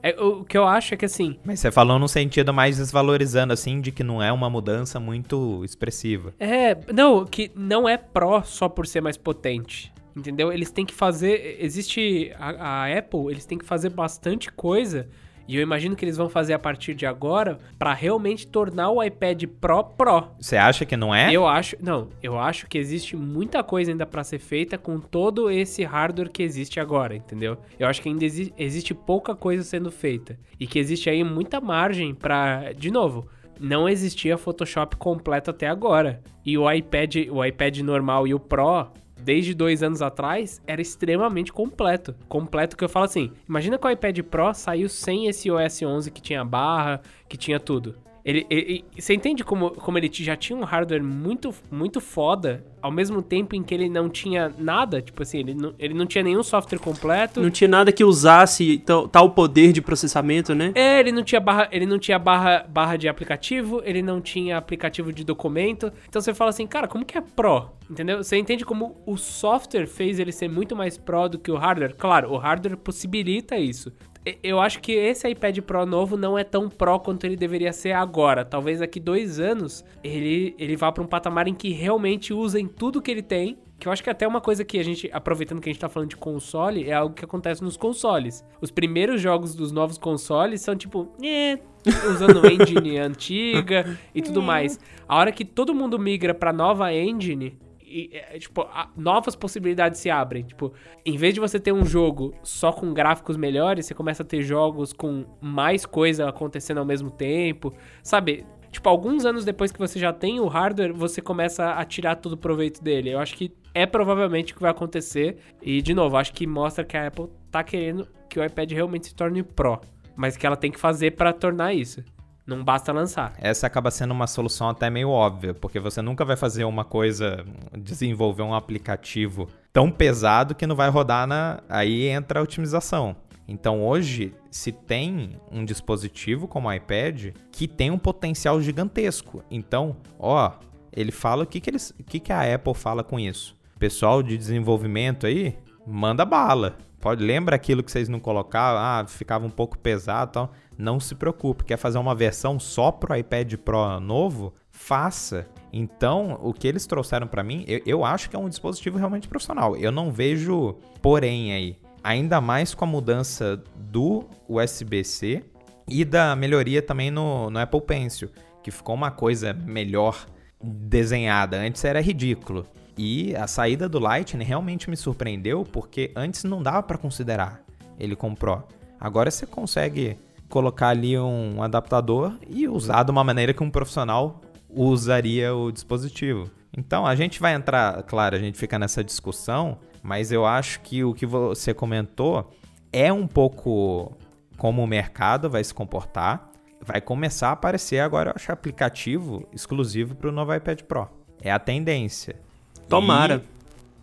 é, o que eu acho é que assim. Mas você falou num sentido mais desvalorizando, assim, de que não é uma mudança muito expressiva. É, não, que não é pró só por ser mais potente. Entendeu? Eles têm que fazer. Existe. A, a Apple, eles têm que fazer bastante coisa e eu imagino que eles vão fazer a partir de agora para realmente tornar o iPad Pro Pro. Você acha que não é? Eu acho, não, eu acho que existe muita coisa ainda para ser feita com todo esse hardware que existe agora, entendeu? Eu acho que ainda exi existe pouca coisa sendo feita e que existe aí muita margem para, de novo, não existia Photoshop completo até agora. E o iPad, o iPad normal e o Pro desde dois anos atrás, era extremamente completo. Completo que eu falo assim, imagina que o iPad Pro saiu sem esse OS 11 que tinha barra, que tinha tudo. Ele, ele, você entende como, como ele já tinha um hardware muito, muito foda, ao mesmo tempo em que ele não tinha nada? Tipo assim, ele não, ele não tinha nenhum software completo. Não tinha nada que usasse tal, tal poder de processamento, né? É, ele não tinha barra, ele não tinha barra, barra de aplicativo, ele não tinha aplicativo de documento. Então você fala assim, cara, como que é Pro? Entendeu? Você entende como o software fez ele ser muito mais Pro do que o hardware? Claro, o hardware possibilita isso eu acho que esse iPad Pro novo não é tão Pro quanto ele deveria ser agora. Talvez daqui dois anos ele, ele vá para um patamar em que realmente usem tudo que ele tem. Que eu acho que até uma coisa que a gente, aproveitando que a gente tá falando de console, é algo que acontece nos consoles. Os primeiros jogos dos novos consoles são tipo, eh, usando engine antiga e tudo mais. A hora que todo mundo migra pra nova engine, e, é, tipo, a, novas possibilidades se abrem. Tipo, em vez de você ter um jogo só com gráficos melhores, você começa a ter jogos com mais coisa acontecendo ao mesmo tempo. Sabe? Tipo, alguns anos depois que você já tem o hardware, você começa a tirar todo o proveito dele. Eu acho que é provavelmente o que vai acontecer. E, de novo, acho que mostra que a Apple tá querendo que o iPad realmente se torne Pro. Mas que ela tem que fazer para tornar isso. Não basta lançar. Essa acaba sendo uma solução até meio óbvia, porque você nunca vai fazer uma coisa, desenvolver um aplicativo tão pesado que não vai rodar na. Aí entra a otimização. Então hoje, se tem um dispositivo como o iPad que tem um potencial gigantesco. Então, ó, ele fala o que, que, eles, o que, que a Apple fala com isso. Pessoal de desenvolvimento aí, manda bala. Pode, lembra aquilo que vocês não colocavam? Ah, ficava um pouco pesado tal não se preocupe. Quer fazer uma versão só pro iPad Pro novo? Faça. Então, o que eles trouxeram para mim, eu, eu acho que é um dispositivo realmente profissional. Eu não vejo porém aí. Ainda mais com a mudança do USB-C e da melhoria também no, no Apple Pencil, que ficou uma coisa melhor desenhada. Antes era ridículo. E a saída do Lightning realmente me surpreendeu, porque antes não dava para considerar ele com Pro. Agora você consegue colocar ali um adaptador e usar de uma maneira que um profissional usaria o dispositivo. Então a gente vai entrar, claro, a gente fica nessa discussão, mas eu acho que o que você comentou é um pouco como o mercado vai se comportar. Vai começar a aparecer agora, eu acho, aplicativo exclusivo para o novo iPad Pro. É a tendência. Tomara.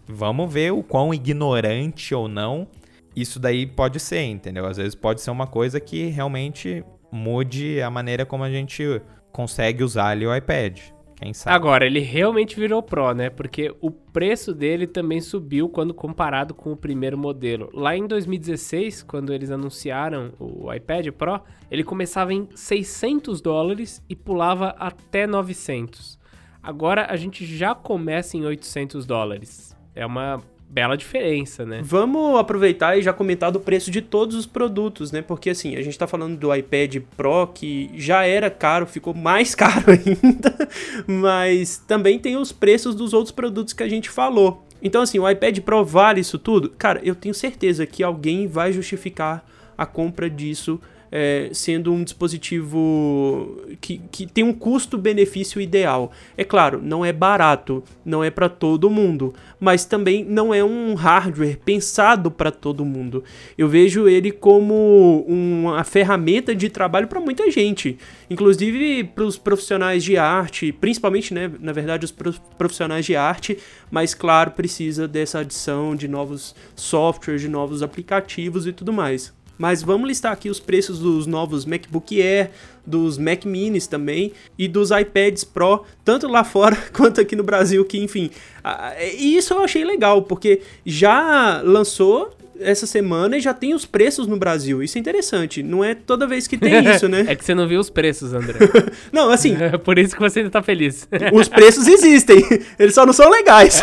E vamos ver o quão ignorante ou não isso daí pode ser, entendeu? Às vezes pode ser uma coisa que realmente mude a maneira como a gente consegue usar ali o iPad. Quem sabe? Agora, ele realmente virou Pro, né? Porque o preço dele também subiu quando comparado com o primeiro modelo. Lá em 2016, quando eles anunciaram o iPad Pro, ele começava em 600 dólares e pulava até 900. Agora a gente já começa em 800 dólares. É uma bela diferença, né? Vamos aproveitar e já comentar do preço de todos os produtos, né? Porque assim, a gente tá falando do iPad Pro que já era caro, ficou mais caro ainda, mas também tem os preços dos outros produtos que a gente falou. Então assim, o iPad Pro vale isso tudo? Cara, eu tenho certeza que alguém vai justificar a compra disso é, sendo um dispositivo que, que tem um custo-benefício ideal. É claro, não é barato, não é para todo mundo, mas também não é um hardware pensado para todo mundo. Eu vejo ele como uma ferramenta de trabalho para muita gente, inclusive para os profissionais de arte, principalmente, né, na verdade, os profissionais de arte, mas claro, precisa dessa adição de novos softwares, de novos aplicativos e tudo mais. Mas vamos listar aqui os preços dos novos MacBook Air, dos Mac Minis também e dos iPads Pro, tanto lá fora quanto aqui no Brasil, que enfim. E isso eu achei legal, porque já lançou essa semana e já tem os preços no Brasil. Isso é interessante. Não é toda vez que tem isso, né? é que você não viu os preços, André. não, assim. É por isso que você ainda tá feliz. os preços existem. Eles só não são legais.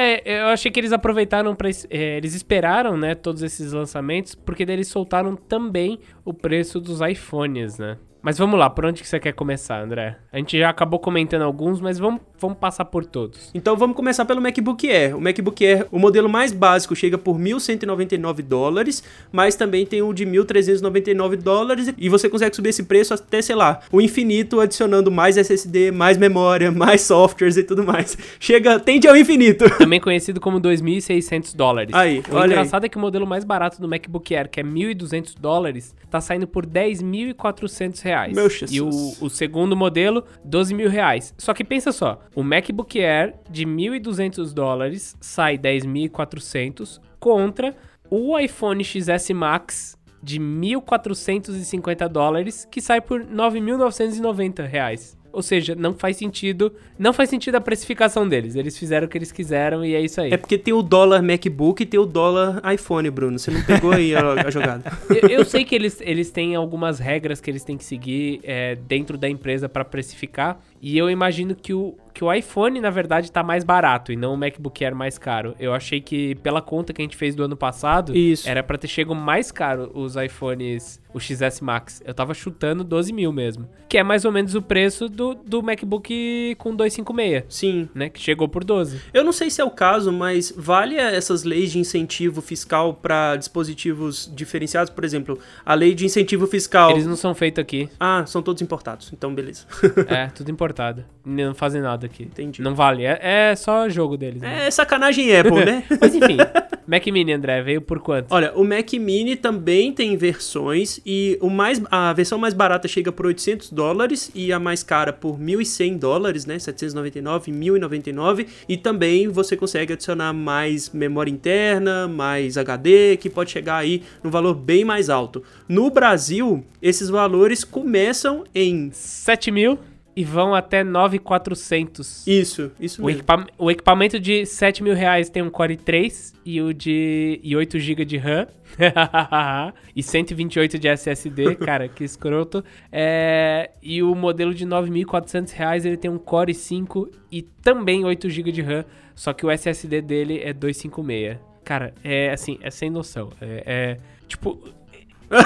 É, eu achei que eles aproveitaram para é, eles esperaram, né, todos esses lançamentos, porque daí eles soltaram também o preço dos iPhones, né? Mas vamos lá, por onde que você quer começar, André? A gente já acabou comentando alguns, mas vamos, vamos passar por todos. Então vamos começar pelo MacBook Air. O MacBook Air, o modelo mais básico, chega por 1.199 dólares, mas também tem o de 1.399 dólares e você consegue subir esse preço até, sei lá, o infinito, adicionando mais SSD, mais memória, mais softwares e tudo mais. Chega, tende ao infinito. Também conhecido como 2.600 dólares. Aí, o olha engraçado aí. é que o modelo mais barato do MacBook Air, que é 1.200 dólares, tá saindo por 10.400 reais. Meu Jesus. E o, o segundo modelo, 12 mil reais. Só que pensa só, o MacBook Air de 1.200 dólares sai 10.400 contra o iPhone XS Max de 1.450 dólares que sai por 9.990 reais. Ou seja, não faz sentido. Não faz sentido a precificação deles. Eles fizeram o que eles quiseram e é isso aí. É porque tem o dólar MacBook e tem o dólar iPhone, Bruno. Você não pegou aí a, a jogada. eu, eu, sei que eles, eles têm algumas regras que eles têm que seguir é, dentro da empresa para precificar. E eu imagino que o, que o iPhone, na verdade, tá mais barato e não o MacBook Air mais caro. Eu achei que, pela conta que a gente fez do ano passado, Isso. era para ter chegado mais caro os iPhones, o XS Max. Eu tava chutando 12 mil mesmo. Que é mais ou menos o preço do, do MacBook com 256. Sim. Né? Que chegou por 12. Eu não sei se é o caso, mas vale essas leis de incentivo fiscal para dispositivos diferenciados? Por exemplo, a lei de incentivo fiscal. Eles não são feitos aqui. Ah, são todos importados. Então, beleza. é, tudo importado Não fazem nada aqui. Entendi. Não vale. É, é só jogo deles. Né? É sacanagem Apple, né? Mas enfim. Mac Mini, André, veio por quanto? Olha, o Mac Mini também tem versões e o mais, a versão mais barata chega por 800 dólares e a mais cara por 1.100 dólares, né? 799 1.099 e também você consegue adicionar mais memória interna, mais HD, que pode chegar aí no valor bem mais alto. No Brasil, esses valores começam em 7 mil e vão até 9,400. Isso, isso o mesmo. Equipa o equipamento de 7 mil reais tem um Core i3 e o de e 8 GB de RAM e 128 de SSD, cara, que escroto. É, e o modelo de 9.400 reais ele tem um Core i5 e também 8 GB de RAM, só que o SSD dele é 256. Cara, é assim, é sem noção. É, é tipo,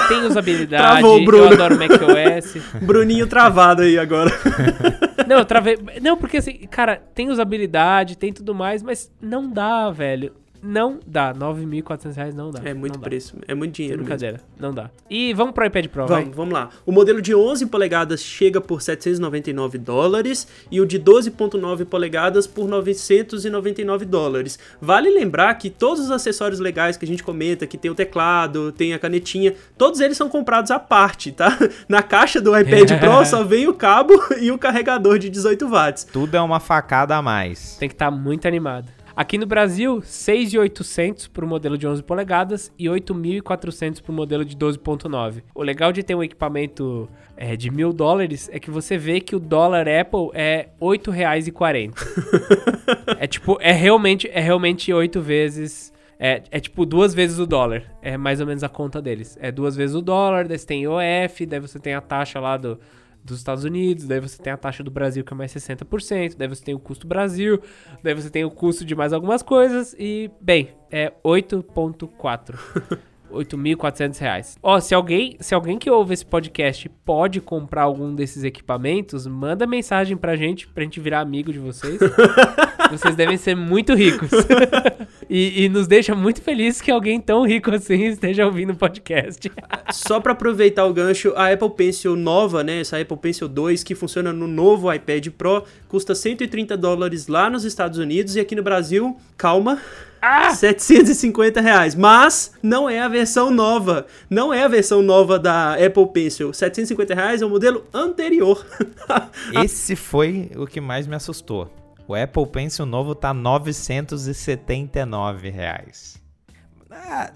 tem usabilidade, Travou, Bruno. eu adoro macOS. Bruninho travado aí agora. Não, eu travei. Não, porque assim, cara, tem usabilidade, tem tudo mais, mas não dá, velho. Não dá. 9.400 reais não dá. É muito preço. É muito dinheiro. Brincadeira. Mesmo. Não dá. E vamos pro iPad Pro, vamos, vai. Vamos lá. O modelo de 11 polegadas chega por 799 dólares e o de 12.9 polegadas por 999 dólares. Vale lembrar que todos os acessórios legais que a gente comenta, que tem o teclado, tem a canetinha, todos eles são comprados à parte, tá? Na caixa do iPad Pro só vem o cabo e o carregador de 18 watts. Tudo é uma facada a mais. Tem que estar tá muito animado. Aqui no Brasil, 6.800 para o modelo de 11 polegadas e 8.400 para o modelo de 12.9. O legal de ter um equipamento é, de mil dólares é que você vê que o dólar Apple é R$ 8,40. é tipo, é realmente, é realmente 8 vezes... É, é, tipo duas vezes o dólar. É mais ou menos a conta deles. É duas vezes o dólar, daí você tem IOF, daí você tem a taxa lá do, dos Estados Unidos, daí você tem a taxa do Brasil que é mais 60%, daí você tem o custo Brasil, daí você tem o custo de mais algumas coisas e, bem, é 8.4. 8.400 reais. Ó, se alguém, se alguém que ouve esse podcast pode comprar algum desses equipamentos, manda mensagem pra gente, pra gente virar amigo de vocês. vocês devem ser muito ricos. e, e, nos deixa muito felizes que alguém tão rico assim esteja ouvindo o podcast. Só pra aproveitar o gancho, a Apple Pencil nova, né, essa Apple Pencil 2, que funciona no novo iPad Pro, custa 130 dólares lá nos Estados Unidos e aqui no Brasil, calma... Ah! 750 reais. Mas não é a versão nova. Não é a versão nova da Apple Pencil. 750 reais é o modelo anterior. Esse foi o que mais me assustou. O Apple Pencil novo tá 979 reais. Ah,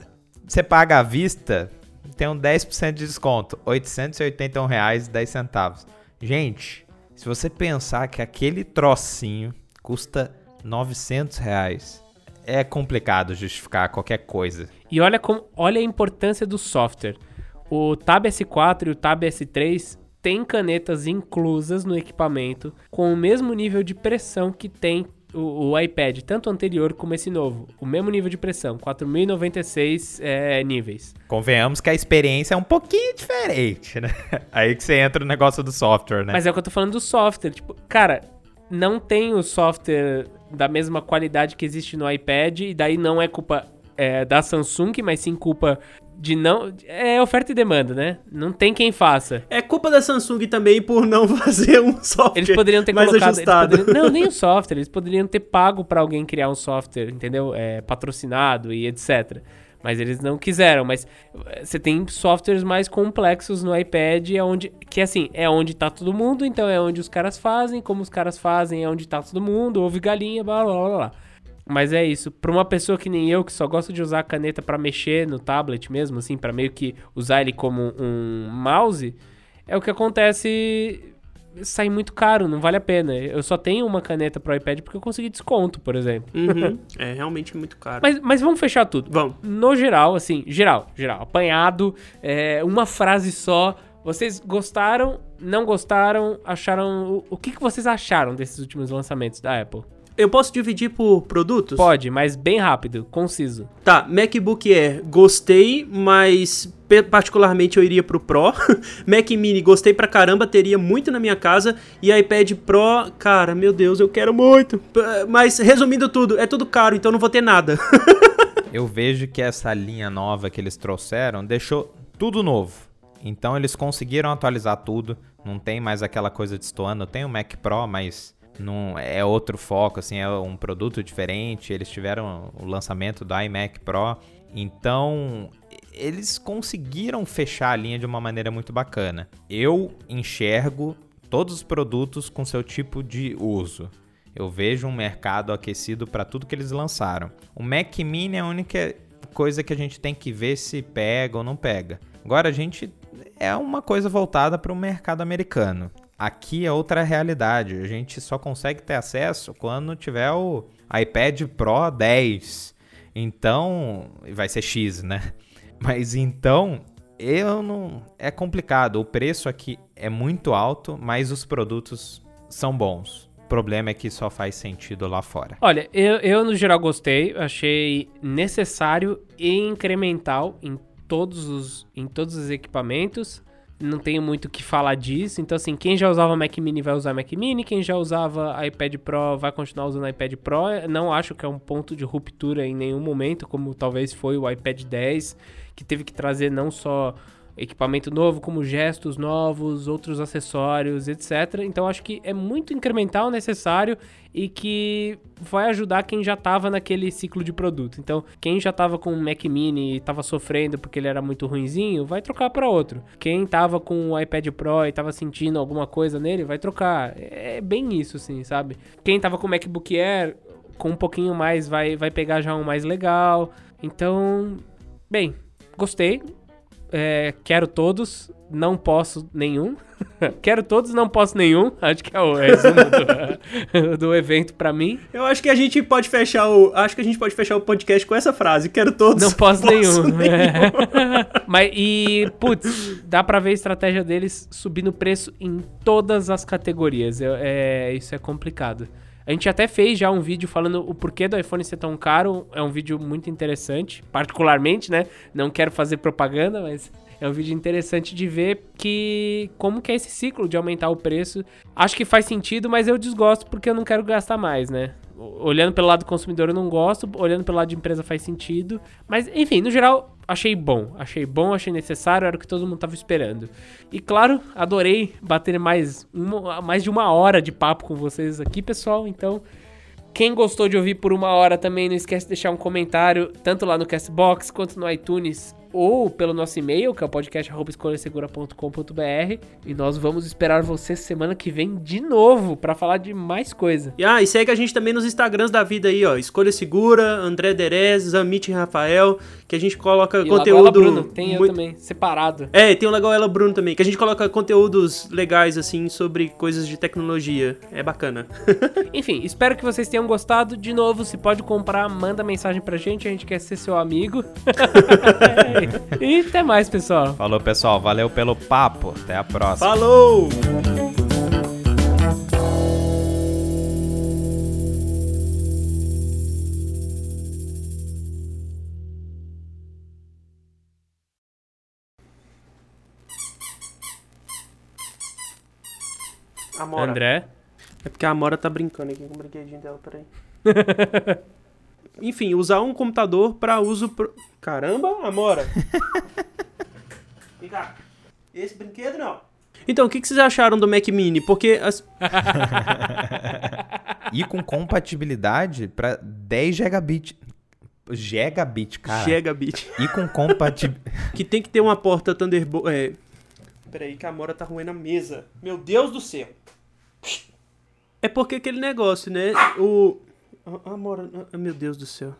você paga à vista, tem um 10% de desconto, R$ 881,10. Gente, se você pensar que aquele trocinho custa 900 reais, é complicado justificar qualquer coisa. E olha, como, olha a importância do software. O Tab S4 e o Tab S3 têm canetas inclusas no equipamento com o mesmo nível de pressão que tem o, o iPad, tanto anterior como esse novo. O mesmo nível de pressão, 4.096 é, níveis. Convenhamos que a experiência é um pouquinho diferente, né? Aí que você entra no negócio do software, né? Mas é o que eu tô falando do software. Tipo, cara, não tem o software da mesma qualidade que existe no iPad, e daí não é culpa é, da Samsung, mas sim culpa de não. É oferta e demanda, né? Não tem quem faça. É culpa da Samsung também por não fazer um software Eles poderiam ter mais colocado. ajustado. poderiam- não, nem o software. Eles poderiam ter pago pra alguém criar um software, entendeu? É, patrocinado e etc. Mas eles não quiseram. Mas eh, você tem softwares mais complexos no iPad, é onde, que assim, é onde tá todo mundo, então é onde os caras fazem, como os caras fazem, é onde tá todo mundo, ouve galinha, blá blá blá blá. Mas é isso. Pra uma pessoa que nem eu, que só gosta de usar a caneta pra mexer no tablet mesmo, assim, pra meio que usar ele como um mouse, é o que acontece. Sai muito caro, não vale a pena. Eu só tenho uma caneta pro iPad porque eu consegui desconto, por exemplo. Uhum. É realmente muito caro. Mas, mas vamos fechar tudo. Vamos. No geral, assim, geral, geral, apanhado, é, uma frase só. Vocês gostaram, não gostaram, acharam. O, o que, que vocês acharam desses últimos lançamentos da Apple? Eu posso dividir por produtos? Pode, mas bem rápido, conciso. Tá, MacBook Air, gostei, mas particularmente eu iria pro Pro. Mac Mini, gostei pra caramba, teria muito na minha casa. E iPad Pro, cara, meu Deus, eu quero muito. Mas resumindo tudo, é tudo caro, então não vou ter nada. Eu vejo que essa linha nova que eles trouxeram deixou tudo novo. Então eles conseguiram atualizar tudo. Não tem mais aquela coisa destoando. Tem o Mac Pro, mas não é outro foco, assim, é um produto diferente. Eles tiveram o lançamento do iMac Pro. Então eles conseguiram fechar a linha de uma maneira muito bacana. Eu enxergo todos os produtos com seu tipo de uso. Eu vejo um mercado aquecido para tudo que eles lançaram. O Mac Mini é a única coisa que a gente tem que ver se pega ou não pega. Agora a gente é uma coisa voltada para o mercado americano. Aqui é outra realidade. A gente só consegue ter acesso quando tiver o iPad Pro 10. Então, vai ser X, né? Mas então, eu não. É complicado. O preço aqui é muito alto, mas os produtos são bons. O problema é que só faz sentido lá fora. Olha, eu, eu no geral gostei, achei necessário e incremental em todos os, em todos os equipamentos. Não tenho muito o que falar disso. Então, assim, quem já usava Mac Mini vai usar Mac Mini. Quem já usava iPad Pro vai continuar usando iPad Pro. Não acho que é um ponto de ruptura em nenhum momento, como talvez foi o iPad 10, que teve que trazer não só equipamento novo, como gestos novos, outros acessórios, etc. Então acho que é muito incremental necessário e que vai ajudar quem já estava naquele ciclo de produto. Então, quem já estava com o Mac Mini e estava sofrendo porque ele era muito ruinzinho, vai trocar para outro. Quem estava com o iPad Pro e estava sentindo alguma coisa nele, vai trocar. É bem isso, assim, sabe? Quem estava com o MacBook Air, com um pouquinho mais, vai, vai pegar já um mais legal. Então, bem, gostei. É, quero todos, não posso nenhum. quero todos, não posso nenhum. Acho que é o resumo do, do evento pra mim. Eu acho que a gente pode fechar o. Acho que a gente pode fechar o podcast com essa frase. Quero todos. Não posso, nenhum. nenhum. É. Mas, e, putz, dá pra ver a estratégia deles subindo o preço em todas as categorias. É, isso é complicado. A gente até fez já um vídeo falando o porquê do iPhone ser tão caro. É um vídeo muito interessante, particularmente, né? Não quero fazer propaganda, mas é um vídeo interessante de ver que como que é esse ciclo de aumentar o preço. Acho que faz sentido, mas eu desgosto porque eu não quero gastar mais, né? Olhando pelo lado do consumidor eu não gosto, olhando pelo lado de empresa faz sentido. Mas, enfim, no geral, achei bom. Achei bom, achei necessário, era o que todo mundo tava esperando. E claro, adorei bater mais, uma, mais de uma hora de papo com vocês aqui, pessoal. Então, quem gostou de ouvir por uma hora também, não esquece de deixar um comentário, tanto lá no Castbox quanto no iTunes. Ou pelo nosso e-mail, que é o podcast.escolhasegura.com.br. E nós vamos esperar você semana que vem de novo para falar de mais coisa. E, ah, e segue a gente também nos Instagrams da vida aí, ó. Escolha Segura, André Derez, Zamit Rafael, que a gente coloca E conteúdo. Lagoela Bruno, tem eu muito- também, separado. É, tem o Lagoela Bruno também, que a gente coloca conteúdos legais, assim, sobre coisas de tecnologia. É bacana. Enfim, espero que vocês tenham gostado. De novo, se pode comprar, manda mensagem pra gente, a gente quer ser seu amigo. e até mais, pessoal. Falou, pessoal. Valeu pelo papo. Até a próxima. Falou! Amora. André. É porque a Amora tá brincando aqui com o brinquedinho dela, peraí. Enfim, usar um computador pra uso. Pro... Caramba, Amora! Vem cá. Esse brinquedo não. Então, o que, que vocês acharam do Mac Mini? Porque as... E com compatibilidade pra 10 gigabit. Gigabit, cara. Gigabit. E com compatibilidade. Que tem que ter uma porta Thunderbolt. É. Peraí, que a Amora tá roendo a mesa. Meu Deus do céu. É porque aquele negócio, né? O. A Amora. ah, Meu Deus do céu.